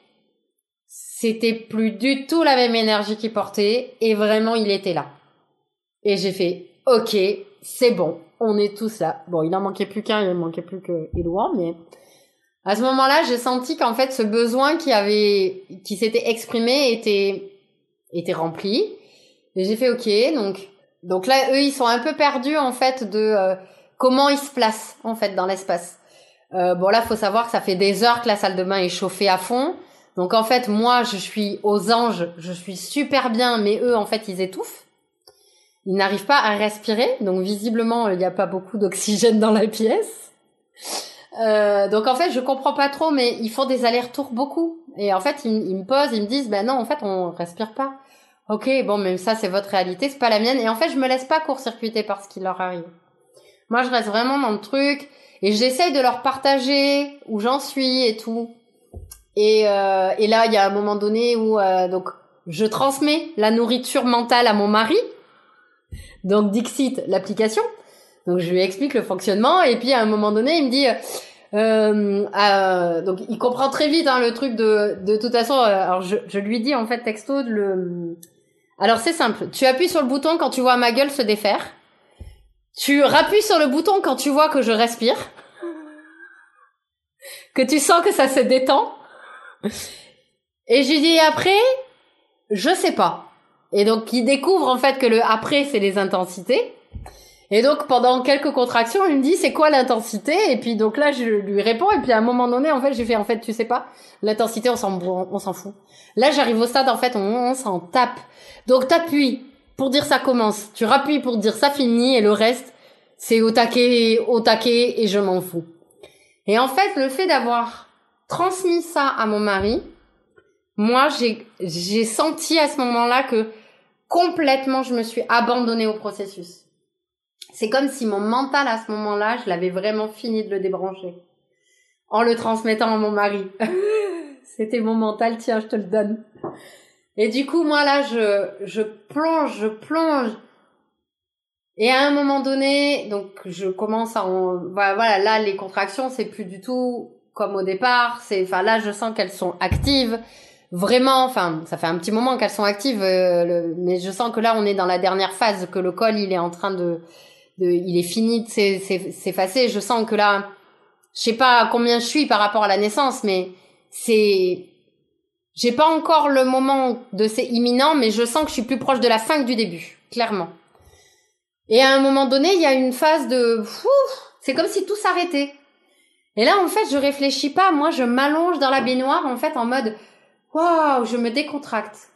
c'était plus du tout la même énergie qu'il portait, et vraiment, il était là. Et j'ai fait, ok, c'est bon, on est tous là. Bon, il en manquait plus qu'un, il en manquait plus que Edouard, mais à ce moment-là, j'ai senti qu'en fait, ce besoin qui avait, qui s'était exprimé était, était rempli. Et j'ai fait ok, donc donc là eux ils sont un peu perdus en fait de euh, comment ils se placent en fait dans l'espace. Euh, bon là faut savoir que ça fait des heures que la salle de bain est chauffée à fond. Donc en fait moi je suis aux anges, je suis super bien, mais eux en fait ils étouffent. Ils n'arrivent pas à respirer, donc visiblement il n'y a pas beaucoup d'oxygène dans la pièce. Euh, donc en fait je comprends pas trop, mais ils font des allers-retours beaucoup. Et en fait ils, me posent, ils me disent ben non en fait on respire pas. Ok, bon, même ça, c'est votre réalité, c'est pas la mienne. Et en fait, je me laisse pas court-circuiter par ce qui leur arrive. Moi, je reste vraiment dans le truc et j'essaye de leur partager où j'en suis et tout. Et, euh, et là, il y a un moment donné où euh, donc je transmets la nourriture mentale à mon mari. Donc Dixit, l'application. Donc je lui explique le fonctionnement et puis à un moment donné, il me dit. Euh, donc il comprend très vite hein, le truc de de toute façon. Alors je, je lui dis en fait texto le alors c'est simple, tu appuies sur le bouton quand tu vois ma gueule se défaire. Tu rappuies sur le bouton quand tu vois que je respire. Que tu sens que ça se détend. Et je dis après, je sais pas. Et donc il découvre en fait que le après c'est les intensités. Et donc pendant quelques contractions, il me dit c'est quoi l'intensité? Et puis donc là je lui réponds et puis à un moment donné en fait j'ai fait en fait tu sais pas l'intensité on s'en on s'en fout. Là j'arrive au stade en fait on, on s'en tape. Donc t'appuies pour dire ça commence, tu rappuies pour dire ça finit et le reste c'est au taquet au taquet et je m'en fous. Et en fait le fait d'avoir transmis ça à mon mari, moi j'ai j'ai senti à ce moment-là que complètement je me suis abandonnée au processus c'est comme si mon mental à ce moment-là, je l'avais vraiment fini de le débrancher. En le transmettant à mon mari. C'était mon mental, tiens, je te le donne. Et du coup, moi là, je, je plonge, je plonge. Et à un moment donné, donc je commence à, voilà, là les contractions, c'est plus du tout comme au départ. C'est, enfin là, je sens qu'elles sont actives, vraiment. Enfin, ça fait un petit moment qu'elles sont actives, euh, mais je sens que là, on est dans la dernière phase, que le col, il est en train de, il est fini de s'effacer. Je sens que là, je sais pas combien je suis par rapport à la naissance, mais c'est, j'ai pas encore le moment de c'est imminent, mais je sens que je suis plus proche de la fin que du début, clairement. Et à un moment donné, il y a une phase de, c'est comme si tout s'arrêtait. Et là, en fait, je réfléchis pas. Moi, je m'allonge dans la baignoire, en fait, en mode, waouh, je me décontracte.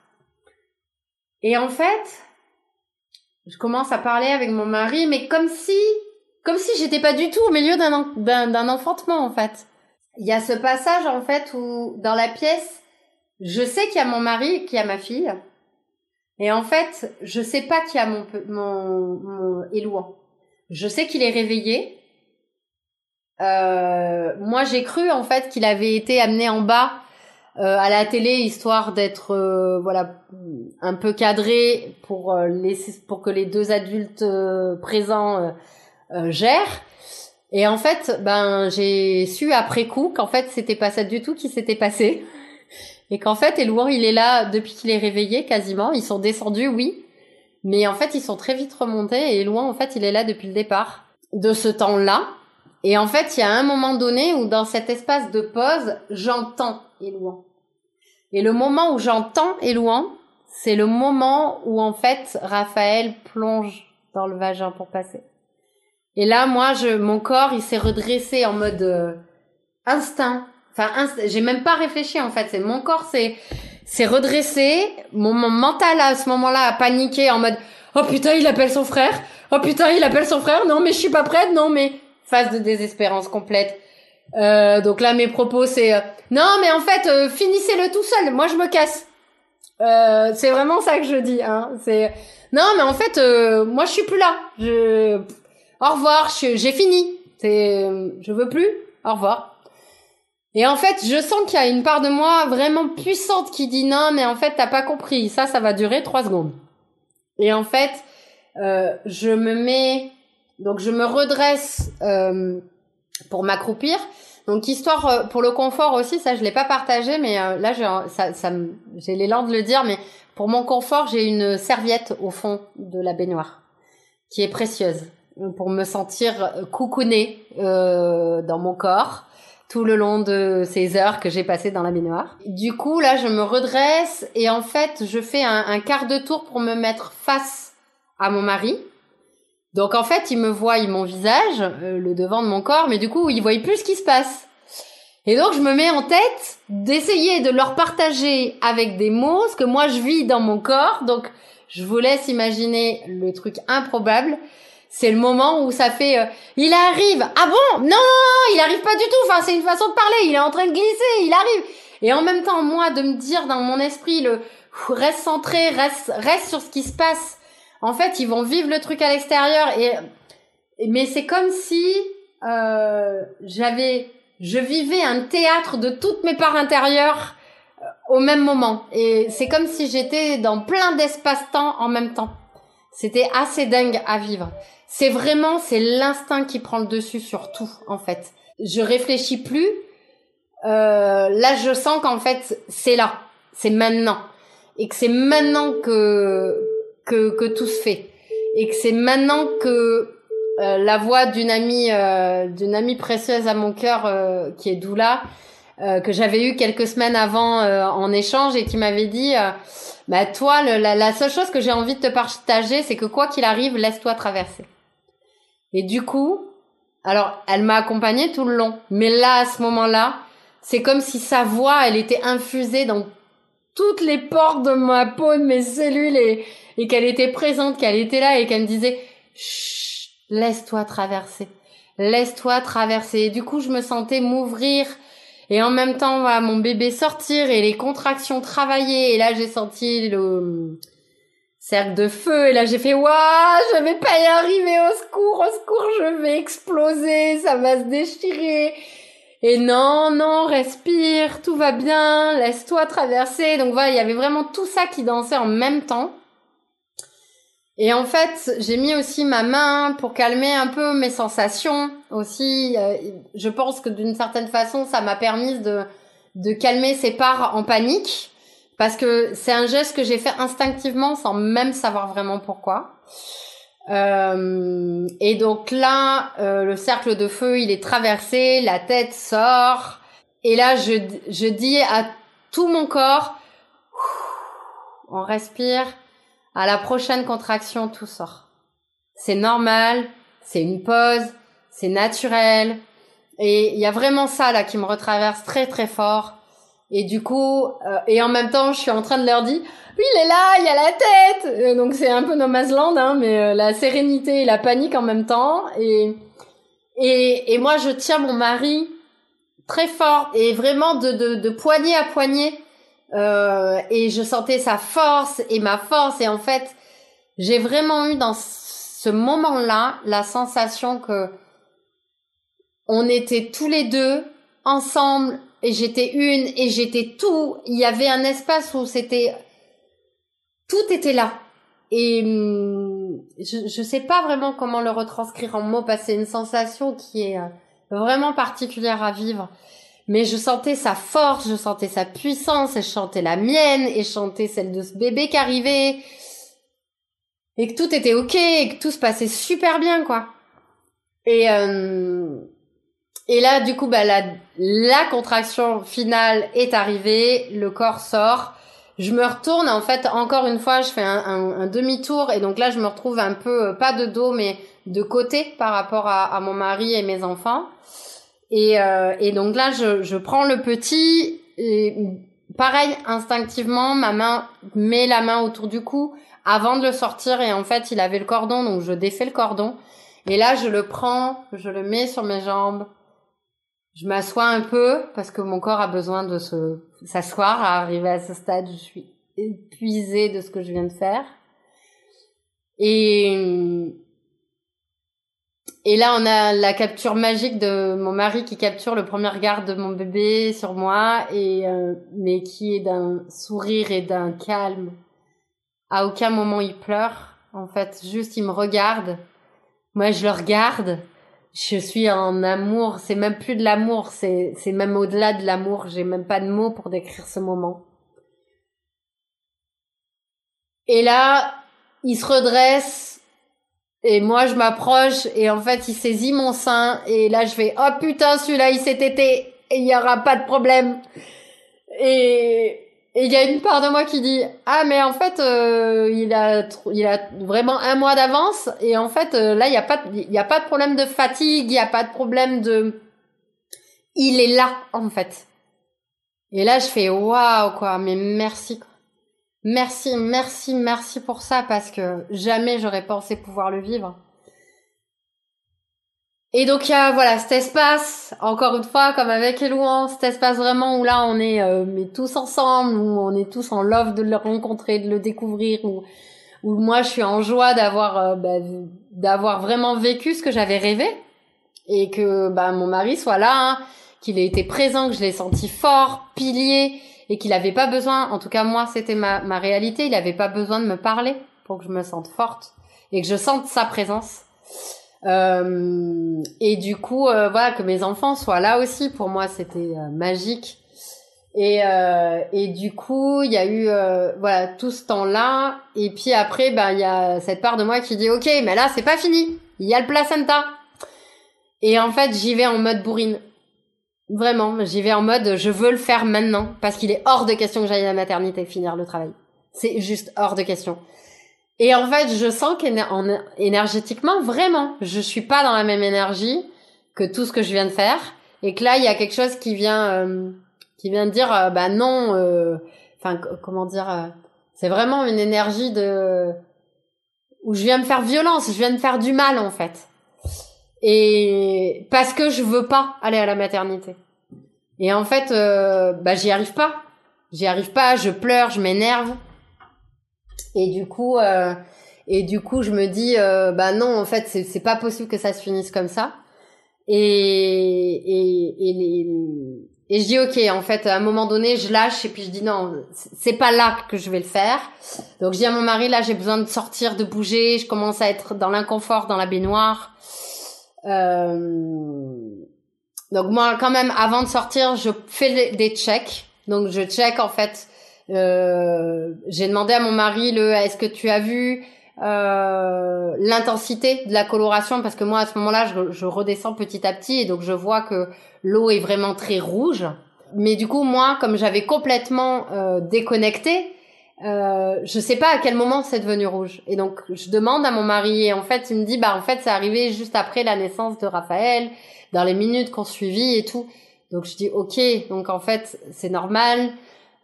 Et en fait, je commence à parler avec mon mari, mais comme si, comme si j'étais pas du tout au milieu d'un, d'un, enfantement, en fait. Il y a ce passage, en fait, où, dans la pièce, je sais qu'il y a mon mari, qu'il y a ma fille. Et en fait, je sais pas qui a mon, mon, mon Élouan. Je sais qu'il est réveillé. Euh, moi, j'ai cru en fait qu'il avait été amené en bas à la télé histoire d'être euh, voilà un peu cadré pour euh, laisser pour que les deux adultes euh, présents gèrent. Et en fait, ben j'ai su après coup qu'en fait c'était pas ça du tout qui s'était passé. Et qu'en fait, Elouan, il est là depuis qu'il est réveillé quasiment. Ils sont descendus, oui. Mais en fait, ils sont très vite remontés et Elouan, en fait, il est là depuis le départ de ce temps-là. Et en fait, il y a un moment donné où dans cet espace de pause, j'entends Elouan. Et le moment où j'entends Elouan, c'est le moment où en fait Raphaël plonge dans le vagin pour passer. Et là, moi, je, mon corps, il s'est redressé en mode euh, instinct. Enfin, j'ai même pas réfléchi en fait. C'est mon corps, c'est c'est redressé. Mon, mon mental à ce moment-là a paniqué en mode oh putain, il appelle son frère. Oh putain, il appelle son frère. Non, mais je suis pas prête. Non, mais phase de désespérance complète. Euh, donc là, mes propos, c'est euh, non, mais en fait, euh, finissez-le tout seul. Moi, je me casse. Euh, c'est vraiment ça que je dis. Hein. C'est non, mais en fait, moi, je suis plus là. Je au revoir. J'ai fini. C'est je veux plus. Au revoir. Et en fait, je sens qu'il y a une part de moi vraiment puissante qui dit non, mais en fait, t'as pas compris. Ça, ça va durer trois secondes. Et en fait, je me mets donc je me redresse euh, pour m'accroupir. Donc histoire euh, pour le confort aussi, ça je l'ai pas partagé, mais euh, là j'ai ça, ça j'ai l'élan de le dire, mais pour mon confort j'ai une serviette au fond de la baignoire qui est précieuse pour me sentir coucounée euh, dans mon corps tout le long de ces heures que j'ai passées dans la baignoire. Du coup là je me redresse et en fait je fais un, un quart de tour pour me mettre face à mon mari donc en fait, ils me voient mon visage, euh, le devant de mon corps, mais du coup, ils voient plus ce qui se passe. Et donc je me mets en tête d'essayer de leur partager avec des mots ce que moi je vis dans mon corps. Donc je vous laisse imaginer le truc improbable. C'est le moment où ça fait euh, il arrive. Ah bon? Non, il arrive pas du tout. Enfin, c'est une façon de parler, il est en train de glisser, il arrive. Et en même temps moi de me dire dans mon esprit le reste centré, reste reste sur ce qui se passe en fait, ils vont vivre le truc à l'extérieur et mais c'est comme si euh, j'avais je vivais un théâtre de toutes mes parts intérieures euh, au même moment et c'est comme si j'étais dans plein d'espace-temps en même temps. C'était assez dingue à vivre. C'est vraiment c'est l'instinct qui prend le dessus sur tout en fait. Je réfléchis plus. Euh, là, je sens qu'en fait c'est là, c'est maintenant et que c'est maintenant que que, que tout se fait. Et que c'est maintenant que euh, la voix d'une amie euh, d'une amie précieuse à mon cœur euh, qui est Doula que j'avais eu quelques semaines avant en échange et qui m'avait dit bah toi la, la, seule chose que j'ai envie de te partager c'est que quoi qu'il arrive laisse-toi traverser. Et du coup alors elle m'a accompagnée tout le long. Mais là à ce moment-là c'est comme si sa voix elle était infusée dans toutes les portes de ma peau de mes cellules et et qu'elle était présente, qu'elle était là et qu'elle me disait Chut, laisse-toi traverser, laisse-toi traverser. Et du coup, je me sentais m'ouvrir et en même temps, voilà, mon bébé sortir et les contractions travailler. Et là, j'ai senti le cercle de feu et là, j'ai fait waouh, je vais pas y arriver, au secours, au secours, je vais exploser, ça va se déchirer. Et non, non, respire, tout va bien, laisse-toi traverser. Donc voilà, il y avait vraiment tout ça qui dansait en même temps. Et en fait, j'ai mis aussi ma main pour calmer un peu mes sensations aussi. Euh, je pense que d'une certaine façon, ça m'a permis de, de calmer ces parts en panique. Parce que c'est un geste que j'ai fait instinctivement sans même savoir vraiment pourquoi. Euh, et donc là, euh, le cercle de feu, il est traversé, la tête sort. Et là, je, je dis à tout mon corps, on respire à la prochaine contraction, tout sort. C'est normal, c'est une pause, c'est naturel. Et il y a vraiment ça là qui me retraverse très très fort. Et du coup, euh, et en même temps, je suis en train de leur dire, oui, il est là, il a la tête. Euh, donc c'est un peu no land, hein, mais euh, la sérénité et la panique en même temps. Et, et, et moi, je tiens mon mari très fort et vraiment de, de, de poignée à poignée euh, et je sentais sa force et ma force et en fait j'ai vraiment eu dans ce moment-là la sensation que on était tous les deux ensemble et j'étais une et j'étais tout. Il y avait un espace où c'était tout était là. Et hum, je je sais pas vraiment comment le retranscrire en mots parce que c'est une sensation qui est euh, vraiment particulière à vivre. Mais je sentais sa force, je sentais sa puissance, et je chantais la mienne, et je chantais celle de ce bébé qui arrivait, et que tout était ok, et que tout se passait super bien, quoi. Et euh, et là, du coup, bah, la, contraction finale est arrivée, le corps sort. Je me retourne, en fait, encore une fois, je fais un, un, demi-tour, et donc là, je me retrouve un peu, euh, pas de dos, mais de côté par rapport à, à mon mari et mes enfants. Et, euh, et donc là, je, je prends le petit, et pareil, instinctivement, ma main met la main autour du cou avant de le sortir, et en fait, il avait le cordon, donc je défais le cordon. Et là, je le prends, je le mets sur mes jambes, je m'assois un peu parce que mon corps a besoin de se s'asseoir à arriver à ce stade. Je suis épuisée de ce que je viens de faire. Et et là, on a la capture magique de mon mari qui capture le premier regard de mon bébé sur moi et euh, mais qui est d'un sourire et d'un calme. À aucun moment il pleure. En fait, juste il me regarde. Moi, je le regarde je suis en amour, c'est même plus de l'amour, c'est c'est même au-delà de l'amour, j'ai même pas de mots pour décrire ce moment. Et là, il se redresse et moi je m'approche et en fait, il saisit mon sein et là je fais "Oh putain, celui-là il s'est été et il y aura pas de problème." Et et il y a une part de moi qui dit ah mais en fait euh, il a il a vraiment un mois d'avance et en fait euh, là il y a pas il y a pas de problème de fatigue il y a pas de problème de il est là en fait et là je fais waouh quoi mais merci merci merci merci pour ça parce que jamais j'aurais pensé pouvoir le vivre. Et donc il y a voilà cet espace, encore une fois comme avec Elouan, cet espace vraiment où là on est euh, mais tous ensemble, où on est tous en love de le rencontrer, de le découvrir, où, où moi je suis en joie d'avoir euh, bah, d'avoir vraiment vécu ce que j'avais rêvé. Et que bah, mon mari soit là, hein, qu'il ait été présent, que je l'ai senti fort, pilier et qu'il n'avait pas besoin, en tout cas moi c'était ma, ma réalité, il n'avait pas besoin de me parler pour que je me sente forte et que je sente sa présence. Euh, et du coup, euh, voilà, que mes enfants soient là aussi, pour moi, c'était euh, magique. Et, euh, et du coup, il y a eu voilà tout ce temps-là. Et puis après, ben il y a cette part de moi qui dit, ok, mais là c'est pas fini. Il y a le placenta. Et en fait, j'y vais en mode bourrine. Vraiment, j'y vais en mode, je veux le faire maintenant parce qu'il est hors de question que j'aille à la maternité finir le travail. C'est juste hors de question. Et en fait, je sens qu'énergétiquement, vraiment, je suis pas dans la même énergie que tout ce que je viens de faire, et que là, il y a quelque chose qui vient, euh, qui vient dire, euh, bah non, euh, enfin, comment dire, c'est vraiment une énergie de où je viens me faire violence, je viens me faire du mal en fait, et parce que je veux pas aller à la maternité. Et en fait, bah j'y arrive pas, j'y arrive pas, je pleure, je m'énerve. Et du coup, euh, et du coup, je me dis, euh, bah non, en fait, c'est pas possible que ça se finisse comme ça. Et et et, et je dis ok, en fait, à un moment donné, je lâche et puis je dis non, c'est pas là que je vais le faire. Donc je dis à mon mari, là, j'ai besoin de sortir, de bouger. Je commence à être dans l'inconfort, dans la baignoire. Euh... Donc moi, quand même, avant de sortir, je fais des checks. Donc je check en fait euh, j'ai demandé à mon mari le est-ce que tu as vu euh, l'intensité de la coloration? Parce que moi à ce moment-là je, je, redescends petit à petit et donc je vois que l'eau est vraiment très rouge. Mais du coup moi comme j'avais complètement euh, déconnecté, euh, je sais pas à quel moment c'est devenu rouge. Et donc je demande à mon mari et en fait il me dit bah en fait c'est arrivé juste après la naissance de Raphaël, dans les minutes qu'on suivit et tout. Donc je dis ok donc en fait c'est normal.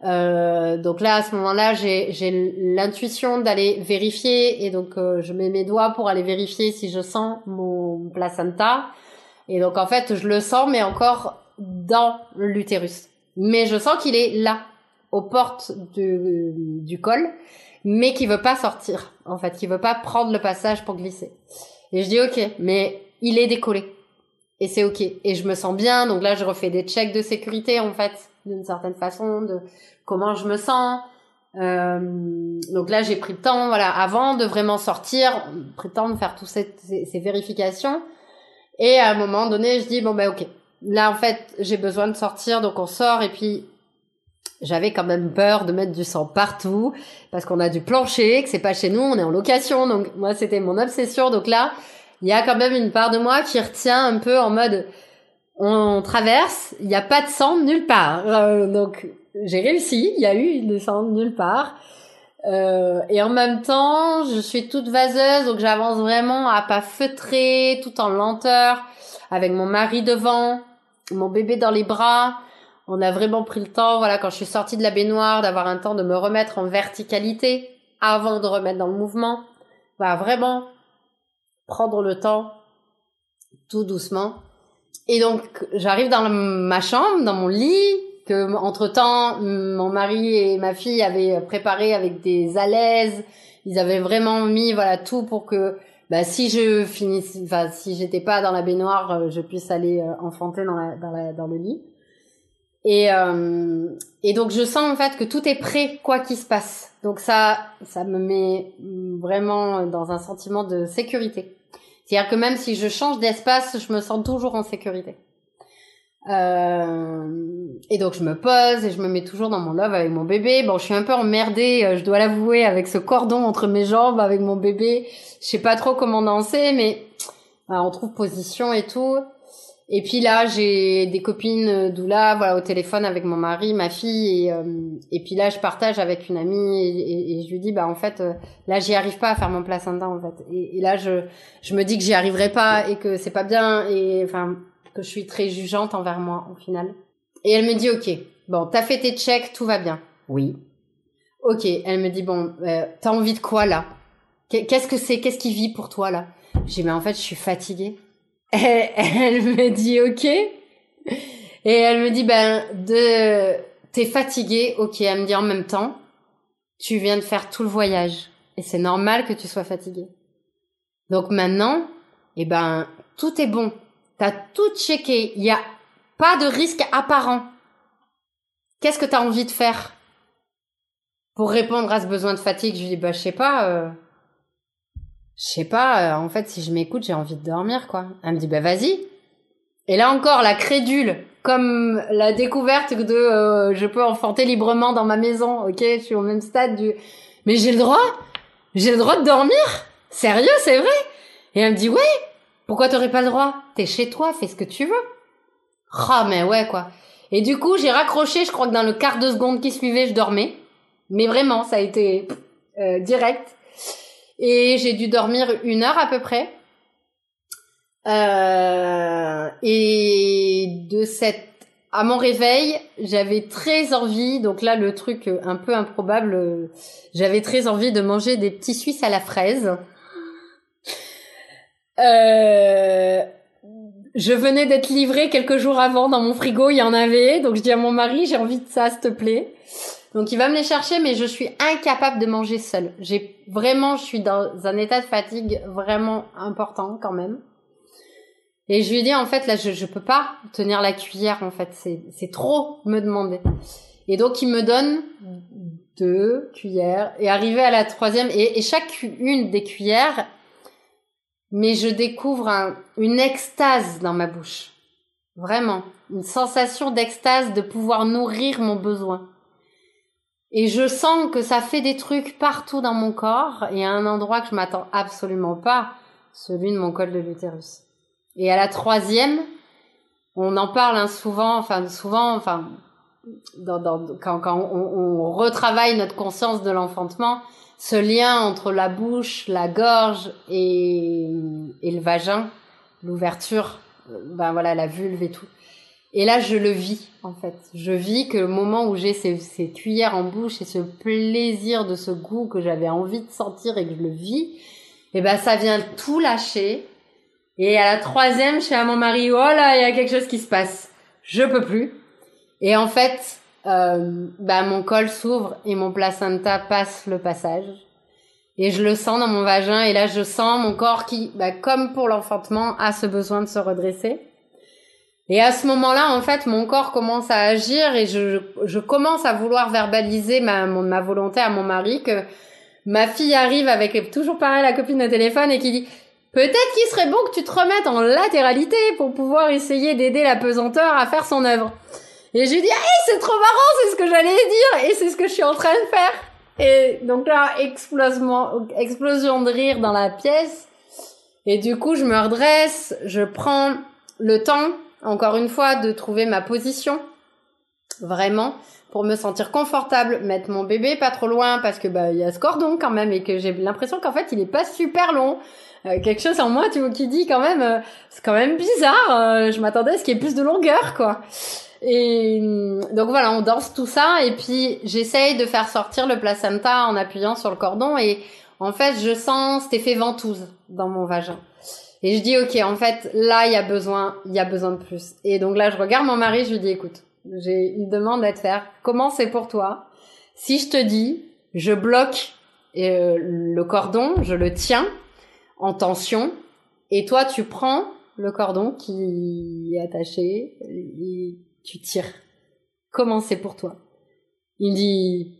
Euh, donc là, à ce moment-là, j'ai l'intuition d'aller vérifier et donc euh, je mets mes doigts pour aller vérifier si je sens mon placenta. Et donc en fait, je le sens, mais encore dans l'utérus. Mais je sens qu'il est là, aux portes du, col, mais qui veut pas sortir, en fait, qui veut pas prendre le passage pour glisser. Et je dis ok, mais il est décollé. Et c'est ok. Et je me sens bien, donc là je refais des checks de sécurité, en fait, d'une certaine façon, de comment je me sens. Euh, donc là j'ai pris le temps, voilà, avant de vraiment sortir, pris le temps de faire toutes ces, vérifications. Et à un moment donné, je dis bon ben ok, là en fait j'ai besoin de sortir, donc on sort et puis j'avais quand même peur de mettre du sang partout parce qu'on a du plancher, que c'est pas chez nous, on est en location. Donc moi c'était mon obsession. Donc là, il y a quand même une part de moi qui retient un peu en mode on traverse, il n'y a pas de sang nulle part. Euh, donc j'ai réussi, il y a eu du sang nulle part. Euh, et en même temps, je suis toute vaseuse, donc j'avance vraiment à pas feutrer, tout en lenteur, avec mon mari devant, mon bébé dans les bras on a vraiment pris le temps, voilà, quand je suis sortie de la baignoire, d'avoir un temps de me remettre en verticalité avant de remettre dans le mouvement. Voilà, vraiment prendre le temps tout doucement. Et donc, j'arrive dans ma chambre, dans mon lit, que entre temps, mon mari et ma fille avaient préparé avec des alaises. Ils avaient vraiment mis, voilà, tout pour que, bah, si je finisse, enfin, si j'étais pas dans la baignoire, euh, je puisse aller euh, enfanter dans, la, dans, la, dans le lit. Et, euh, et donc je sens en fait que tout est prêt quoi qu'il se passe. Donc ça, ça me met vraiment dans un sentiment de sécurité. C'est-à-dire que même si je change d'espace, je me sens toujours en sécurité. Euh, et donc je me pose et je me mets toujours dans mon love avec mon bébé. Bon, je suis un peu emmerdée, euh, je dois l'avouer, avec ce cordon entre mes jambes, avec mon bébé. Je sais pas trop comment danser, mais on trouve position et tout. Et puis là, j'ai des copines euh, doula, voilà, au téléphone avec mon mari, ma fille, et, euh, et puis là, je partage avec une amie et, et, je lui dis, bah en fait, euh, là, j'y arrive pas à faire mon placenta en fait. Et, et, là, je je me dis que j'y arriverai pas et que c'est pas bien et enfin que je suis très jugeante envers moi au final. Et elle me dit, ok, bon, t'as fait tes checks, tout va bien. Oui. Ok, elle me dit, bon, euh, t'as envie de quoi là? Qu'est-ce que c'est? Qu'est-ce qui vit pour toi là? J'ai, mais en fait, je suis fatiguée elle, me dit ok. Et elle me dit ben de t'es fatiguée, ok. Elle me dit en même temps, tu viens de faire tout le voyage et c'est normal que tu sois fatiguée. Donc maintenant, eh ben tout est bon. T'as tout checké. Il y a pas de risque apparent. Qu'est-ce que t'as envie de faire? Pour répondre à ce besoin de fatigue Je lui dis bah je sais pas. Euh, je sais pas, euh, en fait, si je m'écoute, j'ai envie de dormir, quoi. Elle me dit, bah vas-y. Et là encore, la crédule, comme la découverte de euh, je peux enfanter librement dans ma maison, ok, je suis au même stade du... Mais j'ai le droit? J'ai le droit de dormir? Sérieux, c'est vrai? Et elle me dit, ouais, pourquoi t'aurais pas le droit? T'es chez toi, fais ce que tu veux. Ah, mais ouais, quoi. Et du coup, j'ai raccroché, je crois que dans le quart de seconde qui suivait, je dormais. Mais vraiment, ça a été euh, direct. Et j'ai dû dormir une heure à peu près. Euh, et de cette à mon réveil, j'avais très envie, donc là le truc un peu improbable, j'avais très envie de manger des petits Suisses à la fraise. Euh, je venais d'être livrée quelques jours avant dans mon frigo, il y en avait, donc je dis à mon mari, j'ai envie de ça, s'il te plaît. Donc il va me les chercher, mais je suis incapable de manger seule. J'ai vraiment, je suis dans un état de fatigue vraiment important quand même. Et je lui dis en fait là, je je peux pas tenir la cuillère en fait, c'est c'est trop me demander. Et donc il me donne deux cuillères et arrivé à la troisième et, et chaque une des cuillères, mais je découvre un, une extase dans ma bouche, vraiment une sensation d'extase de pouvoir nourrir mon besoin. Et je sens que ça fait des trucs partout dans mon corps et à un endroit que je m'attends absolument pas, celui de mon col de l'utérus. Et à la troisième, on en parle hein, souvent, enfin souvent, enfin quand, on, retravaille notre conscience de l'enfantement, ce lien entre la bouche, la gorge et, et le vagin, l'ouverture, ben voilà, la vulve et tout. Et là, je le vis, en fait. Je vis que le moment où j'ai ces, ces, cuillères en bouche et ce plaisir de ce goût que j'avais envie de sentir et que je le vis, eh ben, ça vient tout lâcher. Et à la troisième, je suis à mon mari, oh là, il y a quelque chose qui se passe. Je peux plus. Et en fait, euh, bah mon col s'ouvre et mon placenta passe le passage. Et je le sens dans mon vagin et là je sens mon corps qui, bah, comme pour l'enfantement, a ce besoin de se redresser. Et à ce moment-là, en fait, mon corps commence à agir et je, je commence à vouloir verbaliser ma, ma volonté à mon mari que ma fille arrive avec toujours pareil la copine de téléphone et qui dit peut-être qu'il serait bon que tu te remettes en latéralité pour pouvoir essayer d'aider la pesanteur à faire son œuvre. Et je lui dis ah c'est trop marrant, c'est ce que j'allais dire et c'est ce que je suis en train de faire. Et donc là explosion explosion de rire dans la pièce. Et du coup je me redresse, je prends le temps encore une fois de trouver ma position vraiment pour me sentir confortable, mettre mon bébé pas trop loin parce que bah il y a ce cordon quand même et que j'ai l'impression qu'en fait il est pas super long. Euh, quelque chose en moi tu vois qui dit quand même euh, c'est quand même bizarre, euh, je m'attendais à ce qu'il y ait plus de longueur quoi. Et donc voilà, on danse tout ça et puis j'essaye de faire sortir le placenta en appuyant sur le cordon et en fait, je sens cet effet ventouse dans mon vagin. Et je dis OK, en fait, là il y a besoin, il y a besoin de plus. Et donc là, je regarde mon mari, je lui dis écoute, j'ai une demande à te faire. Comment c'est pour toi Si je te dis, je bloque euh, le cordon, je le tiens en tension, et toi tu prends le cordon qui est attaché et tu tires. Comment c'est pour toi Il dit,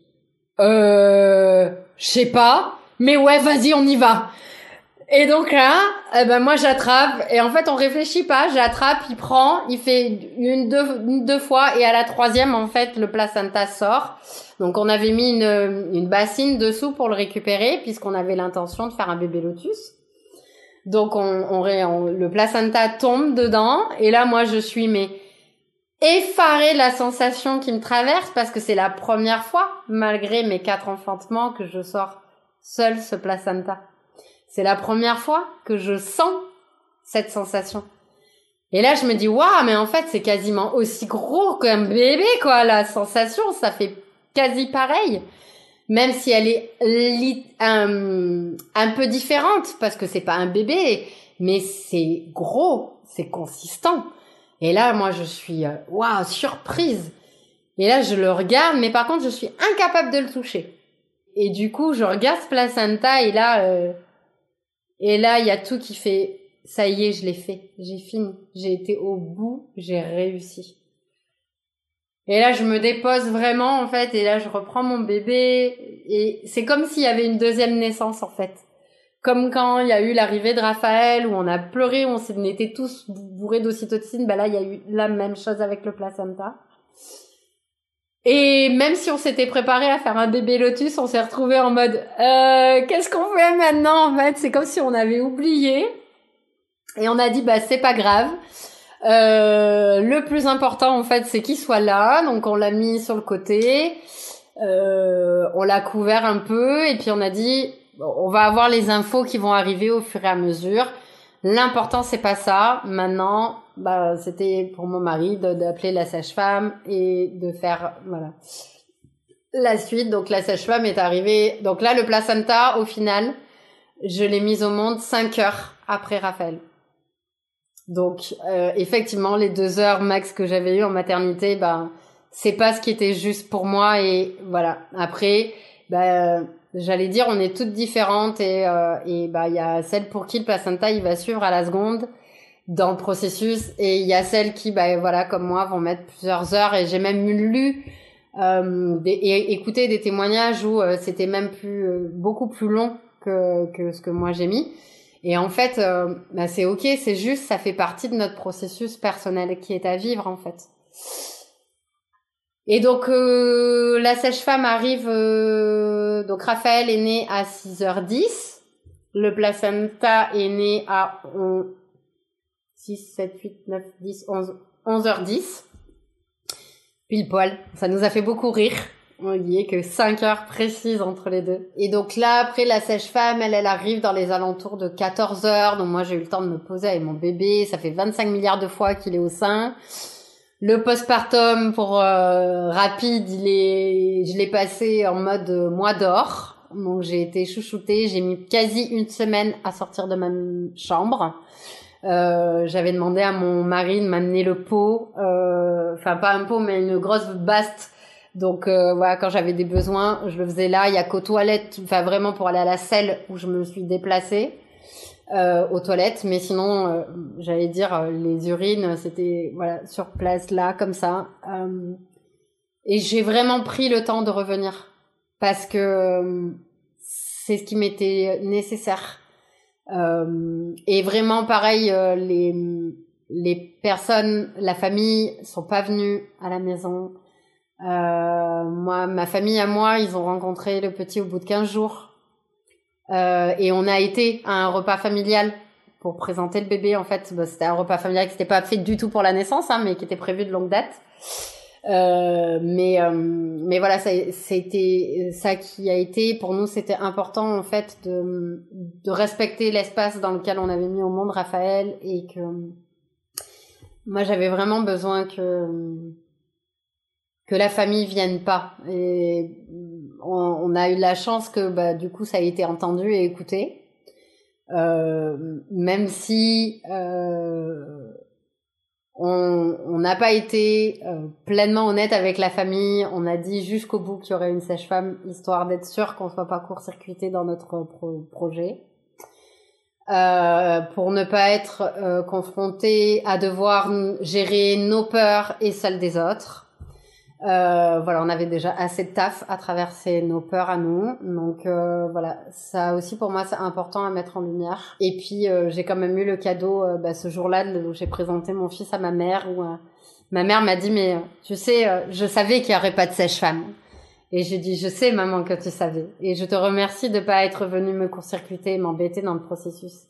euh, je sais pas, mais ouais, vas-y, on y va. Et donc là, eh ben moi j'attrape et en fait on réfléchit pas, j'attrape, il prend, il fait une deux, deux fois et à la troisième en fait le placenta sort. Donc on avait mis une, une bassine dessous pour le récupérer puisqu'on avait l'intention de faire un bébé lotus. Donc on, on, le placenta tombe dedans et là moi je suis mais effarée de la sensation qui me traverse parce que c'est la première fois malgré mes quatre enfantements que je sors seul ce placenta. C'est la première fois que je sens cette sensation. Et là, je me dis, waouh, mais en fait, c'est quasiment aussi gros qu'un bébé, quoi. La sensation, ça fait quasi pareil. Même si elle est un, peu différente, parce que c'est pas un bébé, mais c'est gros, c'est consistant. Et là, moi, je suis, euh, waouh, surprise. Et là, je le regarde, mais par contre, je suis incapable de le toucher. Et du coup, je regarde ce placenta, et là, euh, et là, il y a tout qui fait, ça y est, je l'ai fait, j'ai fini, j'ai été au bout, j'ai réussi. Et là, je me dépose vraiment, en fait, et là, je reprends mon bébé, et c'est comme s'il y avait une deuxième naissance, en fait. Comme quand il y a eu l'arrivée de Raphaël, où on a pleuré, on était tous bourrés d'ocytocine, bah là, il y a eu la même chose avec le placenta. Et même si on s'était préparé à faire un bébé lotus, on s'est retrouvé en mode euh, qu'est-ce qu'on fait maintenant en fait? C'est comme si on avait oublié. Et on a dit bah c'est pas grave. Euh, le plus important en fait c'est qu'il soit là, donc on l'a mis sur le côté, euh, on l'a couvert un peu et puis on a dit on va avoir les infos qui vont arriver au fur et à mesure. L'important c'est pas ça. Maintenant, bah c'était pour mon mari d'appeler la sage-femme et de faire voilà la suite. Donc la sage-femme est arrivée. Donc là le placenta au final, je l'ai mise au monde cinq heures après Raphaël. Donc euh, effectivement les deux heures max que j'avais eu en maternité, bah c'est pas ce qui était juste pour moi et voilà. Après, bah j'allais dire, on est toutes différentes et euh, et bah il y a celle pour qui le placenta il va suivre à la seconde dans le processus. Et il y a celles qui bah voilà comme moi vont mettre plusieurs heures. Et j'ai même lu euh, et écouté des témoignages où euh, c'était même plus euh, beaucoup plus long que que ce que moi j'ai mis. Et en fait euh, bah c'est ok c'est juste ça fait partie de notre processus personnel qui est à vivre en fait. Et donc euh, la sage-femme arrive, donc Raphaël est né à 6h10, le placenta est né à 6, 7, 8, 9, 10, 11, 11h10. Pile poil, ça nous a fait beaucoup rire. On dit que 5 heures précises entre les deux. Et donc là, après, la sage-femme, elle, elle arrive dans les alentours de 14 heures. Donc moi, j'ai eu le temps de me poser avec mon bébé. Ça fait 25 milliards de fois qu'il est au sein. Le postpartum pour euh, rapide, il est, je l'ai passé en mode mois d'or. Donc j'ai été chouchoutée, j'ai mis quasi une semaine à sortir de ma chambre. Euh, j'avais demandé à mon mari de m'amener le pot, euh, enfin pas un pot mais une grosse baste Donc voilà, quand j'avais des besoins, je le faisais là. Il y a qu'aux toilettes, enfin vraiment pour aller à la selle où je me suis déplacée euh, aux toilettes, mais sinon, euh, j'allais dire euh, les urines, c'était voilà sur place là comme ça. Euh, et j'ai vraiment pris le temps de revenir parce que c'est ce qui m'était nécessaire. Et vraiment pareil, les les personnes, la famille sont pas venues à la maison. moi, ma famille à moi, ils ont rencontré le petit au bout de 15 jours. Euh, et on a été à un repas familial pour présenter le bébé. En fait, bah, c'était un repas familial qui n'était pas fait du tout pour la naissance, hein, mais qui était prévu de longue date. Euh, mais euh, mais voilà, ça, c'était ça qui a été pour nous, c'était important en fait de de respecter l'espace dans lequel on avait mis au monde Raphaël et que moi j'avais vraiment besoin que que la famille vienne pas. Et on, a eu la chance que bah, du coup ça a été entendu et écouté. Euh, même si euh, on n'a pas été euh, pleinement honnête avec la famille, on a dit jusqu'au bout qu'il y aurait une sage-femme, histoire d'être sûr qu'on soit pas court-circuité dans notre projet. Euh, pour ne pas être confronté à devoir gérer nos peurs et celles des autres. Euh, voilà, on avait déjà assez de taf à traverser nos peurs à nous. Donc euh, voilà, ça aussi pour moi c'est important à mettre en lumière. Et puis euh, j'ai quand même eu le cadeau euh, bah, ce jour-là où j'ai présenté mon fils à ma mère où ma mère m'a dit mais tu sais je savais qu'il y aurait pas de sèche-femme. Et j'ai dit je sais maman que tu savais et je te remercie de pas être venue me court-circuiter et m'embêter dans le processus.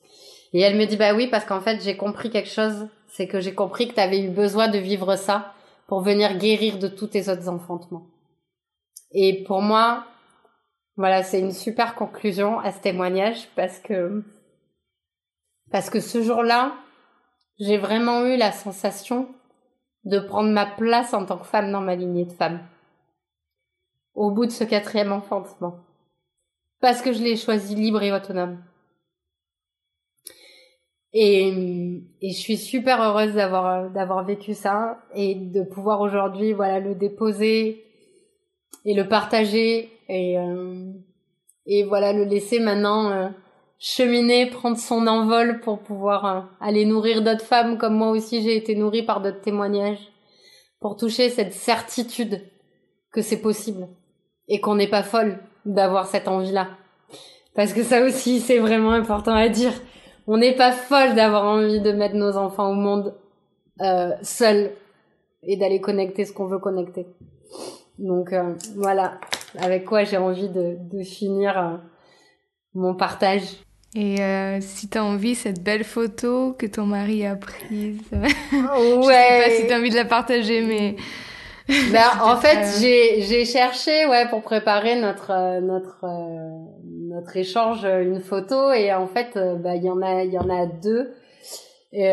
Et elle me dit bah oui parce qu'en fait j'ai compris quelque chose, c'est que j'ai compris que tu avais eu besoin de vivre ça pour venir guérir de tous tes autres enfantements. Et pour moi, voilà, c'est une super conclusion à ce témoignage parce que parce que ce jour-là, j'ai vraiment eu la sensation de prendre ma place en tant que femme dans ma lignée de femmes. Au bout de ce quatrième enfantement. Parce que je l'ai choisi libre et autonome. Et, et je suis super heureuse d'avoir d'avoir vécu ça et de pouvoir aujourd'hui voilà le déposer et le partager et euh, et voilà le laisser maintenant euh, cheminer, prendre son envol pour pouvoir euh, aller nourrir d'autres femmes comme moi aussi j'ai été nourrie par d'autres témoignages pour toucher cette certitude que c'est possible et qu'on n'est pas folle d'avoir cette envie-là. Parce que ça aussi c'est vraiment important à dire on n'est pas folle d'avoir envie de mettre nos enfants au monde euh, seuls et d'aller connecter ce qu'on veut connecter. Donc euh, voilà, avec quoi j'ai envie de, de finir euh, mon partage. Et euh, si tu as envie, cette belle photo que ton mari a prise, ouais. je sais pas si tu as envie de la partager, mais ben, en fait, j'ai j'ai cherché ouais pour préparer notre euh, notre euh, notre échange une photo. Et en fait bah il y en a il y en a deux. Et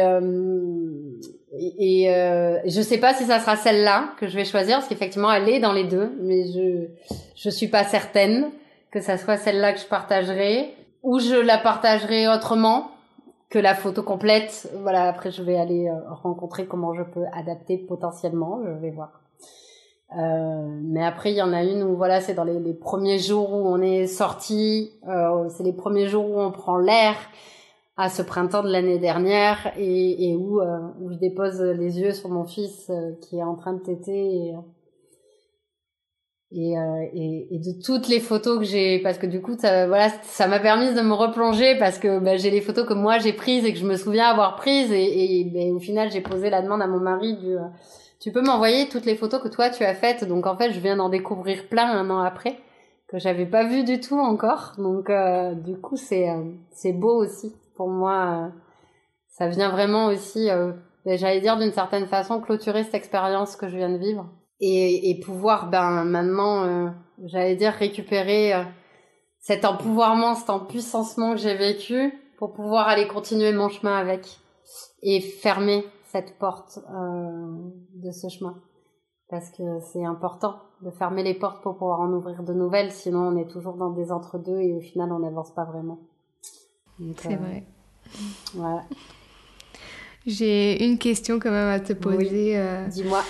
et, et je sais pas si ça sera celle-là que je vais choisir parce qu'effectivement elle est dans les deux. Mais je je suis pas certaine que ça soit celle-là que je partagerai. Ou je la partagerai autrement que la photo complète. Voilà, après je vais aller rencontrer comment je peux adapter potentiellement, je vais voir. Euh, mais après, il y en a une où voilà, c'est dans les, premiers jours où on est sorti, euh, c'est les premiers jours où on prend l'air à ce printemps de l'année dernière et, et où, euh, où, je dépose les yeux sur mon fils euh, qui est en train de téter et, et, euh, et, et, de toutes les photos que j'ai parce que du coup ça voilà ça m'a permis de me replonger parce que bah, j'ai les photos que moi j'ai prises et que je me souviens avoir prises et, et ben, au final j'ai posé la demande à mon mari du tu peux m'envoyer toutes les photos que toi tu as faites. Donc en fait, je viens d'en découvrir plein un an après que j'avais pas vu du tout encore. Donc euh, du coup, c'est euh, c'est beau aussi pour moi. Euh, ça vient vraiment aussi, j'allais dire d'une certaine façon, clôturer cette expérience que je viens de vivre et, et pouvoir ben maintenant, j'allais dire récupérer cet empouvoirment, cet empuissancement que j'ai vécu pour pouvoir aller continuer mon chemin avec et fermer cette porte euh, de ce chemin. Parce que c'est important de fermer les portes pour pouvoir en ouvrir de nouvelles, sinon on est toujours dans des entre-deux et au final on n'avance pas vraiment. C'est euh, vrai. Voilà. J'ai une question quand même à te poser. Euh, Dis-moi.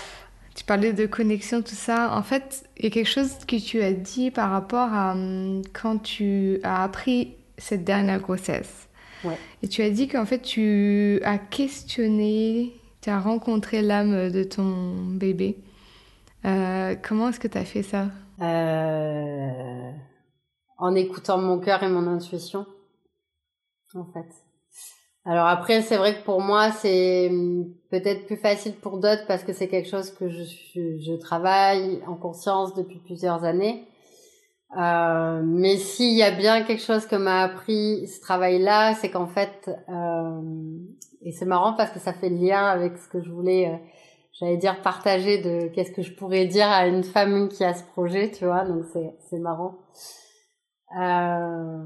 tu parlais de connexion, tout ça. En fait, il y a quelque chose que tu as dit par rapport à hum, quand tu as appris cette dernière grossesse. Ouais. Et tu as dit qu'en fait, tu as questionné, tu as rencontré l'âme de ton bébé. Euh, comment est-ce que tu as fait ça? Euh, en écoutant mon cœur et mon intuition, en fait. Alors après, c'est vrai que pour moi, c'est hum, peut-être plus facile pour d'autres parce que c'est quelque chose que je travaille en conscience depuis plusieurs années. Euh, mais s'il y a bien quelque chose que m'a appris ce travail-là, c'est qu'en fait, euh, et c'est marrant parce que ça fait lien avec ce que je voulais, euh, j'allais dire partager de qu'est-ce que je pourrais dire à une femme qui a ce projet, tu vois, donc c'est c'est marrant. Euh,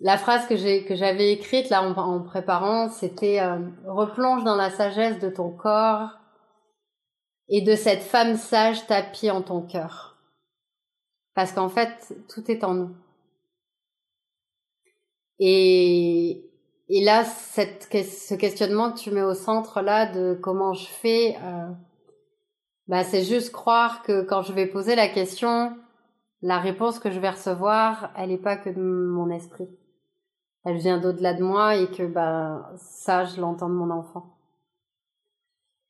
la phrase que j'ai que j'avais écrite là en, préparant, c'était euh, replonge dans la sagesse de ton corps et de cette femme sage tapie en ton cœur. Parce qu'en fait, tout est en nous. Et, et là, cette, ce questionnement que tu mets au centre là de comment je fais, euh, bah, c'est juste croire que quand je vais poser la question, la réponse que je vais recevoir, elle n'est pas que de mon esprit. Elle vient d'au-delà de moi et que bah ça, je l'entends de mon enfant.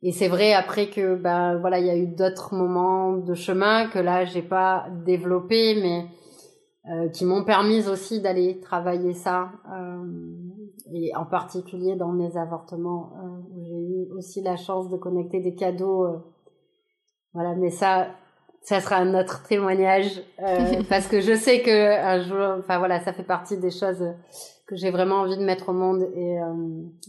Et c'est vrai après que ben voilà, il y a eu d'autres moments de chemin que là j'ai pas développé, mais euh, qui m'ont permis aussi d'aller travailler ça, euh, et en particulier dans mes avortements euh, où j'ai eu aussi la chance de connecter des cadeaux. euh, voilà, mais ça, ça sera un autre témoignage euh, parce que je sais que un jour, enfin voilà, ça fait partie des choses que j'ai vraiment envie de mettre au monde et euh,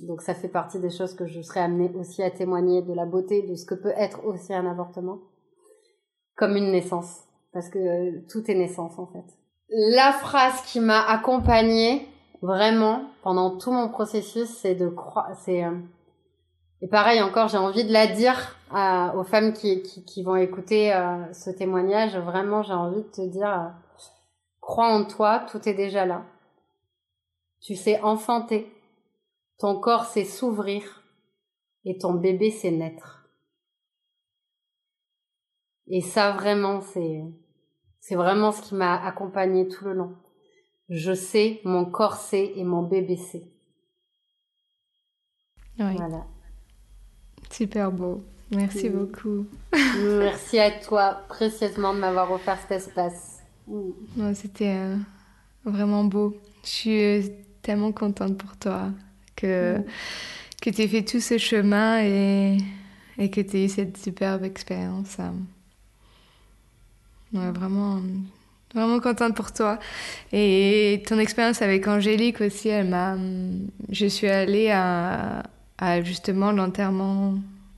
donc ça fait partie des choses que je serai amenée aussi à témoigner de la beauté de ce que peut être aussi un avortement comme une naissance parce que euh, tout est naissance en fait. La phrase qui m'a accompagnée vraiment pendant tout mon processus, c'est de croire, c'est euh, et pareil encore, j'ai envie de la dire à, aux femmes qui, qui, qui vont écouter euh, ce témoignage. Vraiment, j'ai envie de te dire, euh, crois en toi, tout est déjà là. Tu sais enfanter, ton corps sait s'ouvrir et ton bébé sait naître. Et ça, vraiment, c'est c'est vraiment ce qui m'a accompagnée tout le long. Je sais, mon corps sait et mon bébé sait. Oui, Voilà. Super beau. Merci Mm. beaucoup. Merci à toi précieusement de m'avoir offert cet espace. Mm. Non, C'était euh, vraiment beau. Je suis euh, tellement contente pour toi que, Mm. que tu aies fait tout ce chemin et, et que tu aies eu cette superbe expérience. Ouais, vraiment, vraiment contente pour toi. Et ton expérience avec Angélique aussi, elle m'a. Je suis allée à, à justement l'enterrement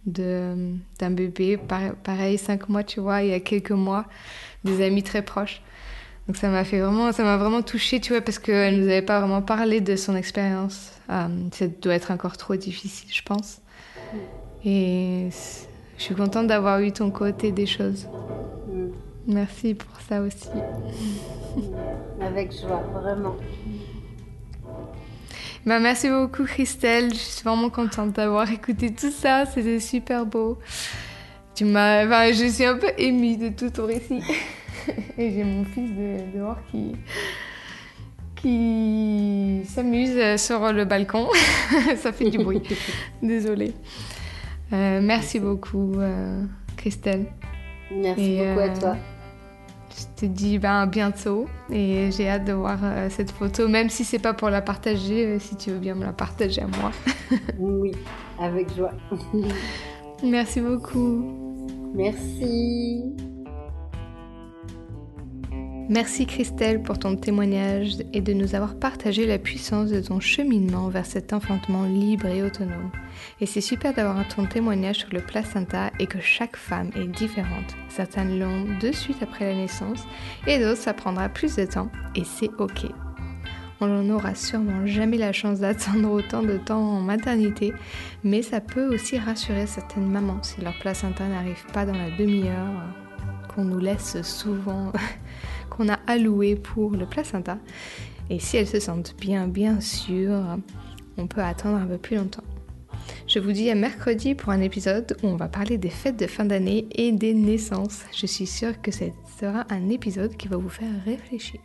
de d'un bébé, par- pareil, cinq mois, tu vois, il y a quelques mois, des amis très proches. Donc ça m'a fait vraiment, ça m'a vraiment touchée, tu vois, parce qu'elle nous avait pas vraiment parlé de son expérience. Euh, ça doit être encore trop difficile, je pense. Et je suis contente d'avoir eu ton côté des choses. Mm. Merci pour ça aussi. Avec joie, vraiment. Bah, merci beaucoup Christelle, je suis vraiment contente d'avoir écouté tout ça, c'était super beau. Tu m'as, enfin, je suis un peu émue de tout ton récit. Et j'ai mon fils de, dehors qui qui s'amuse sur le balcon. ça fait du bruit. Désolée. Euh, merci beaucoup euh, Christelle. Merci Et, beaucoup euh, à toi. Je te dis ben, à bientôt et j'ai hâte de voir euh, cette photo, même si c'est pas pour la partager, euh, si tu veux bien me la partager à moi. Oui, avec joie. Merci beaucoup. Merci. Merci Christelle pour ton témoignage et de nous avoir partagé la puissance de ton cheminement vers cet enfantement libre et autonome. Et c'est super d'avoir ton témoignage sur le placenta et que chaque femme est différente. Certaines l'ont de suite après la naissance et d'autres ça prendra plus de temps et c'est ok. On n'en aura sûrement jamais la chance d'attendre autant de temps en maternité, mais ça peut aussi rassurer certaines mamans si leur placenta n'arrive pas dans la demi-heure qu'on nous laisse souvent qu'on a alloué pour le placenta. Et si elles se sentent bien, bien sûr, on peut attendre un peu plus longtemps. Je vous dis à mercredi pour un épisode où on va parler des fêtes de fin d'année et des naissances. Je suis sûre que ce sera un épisode qui va vous faire réfléchir.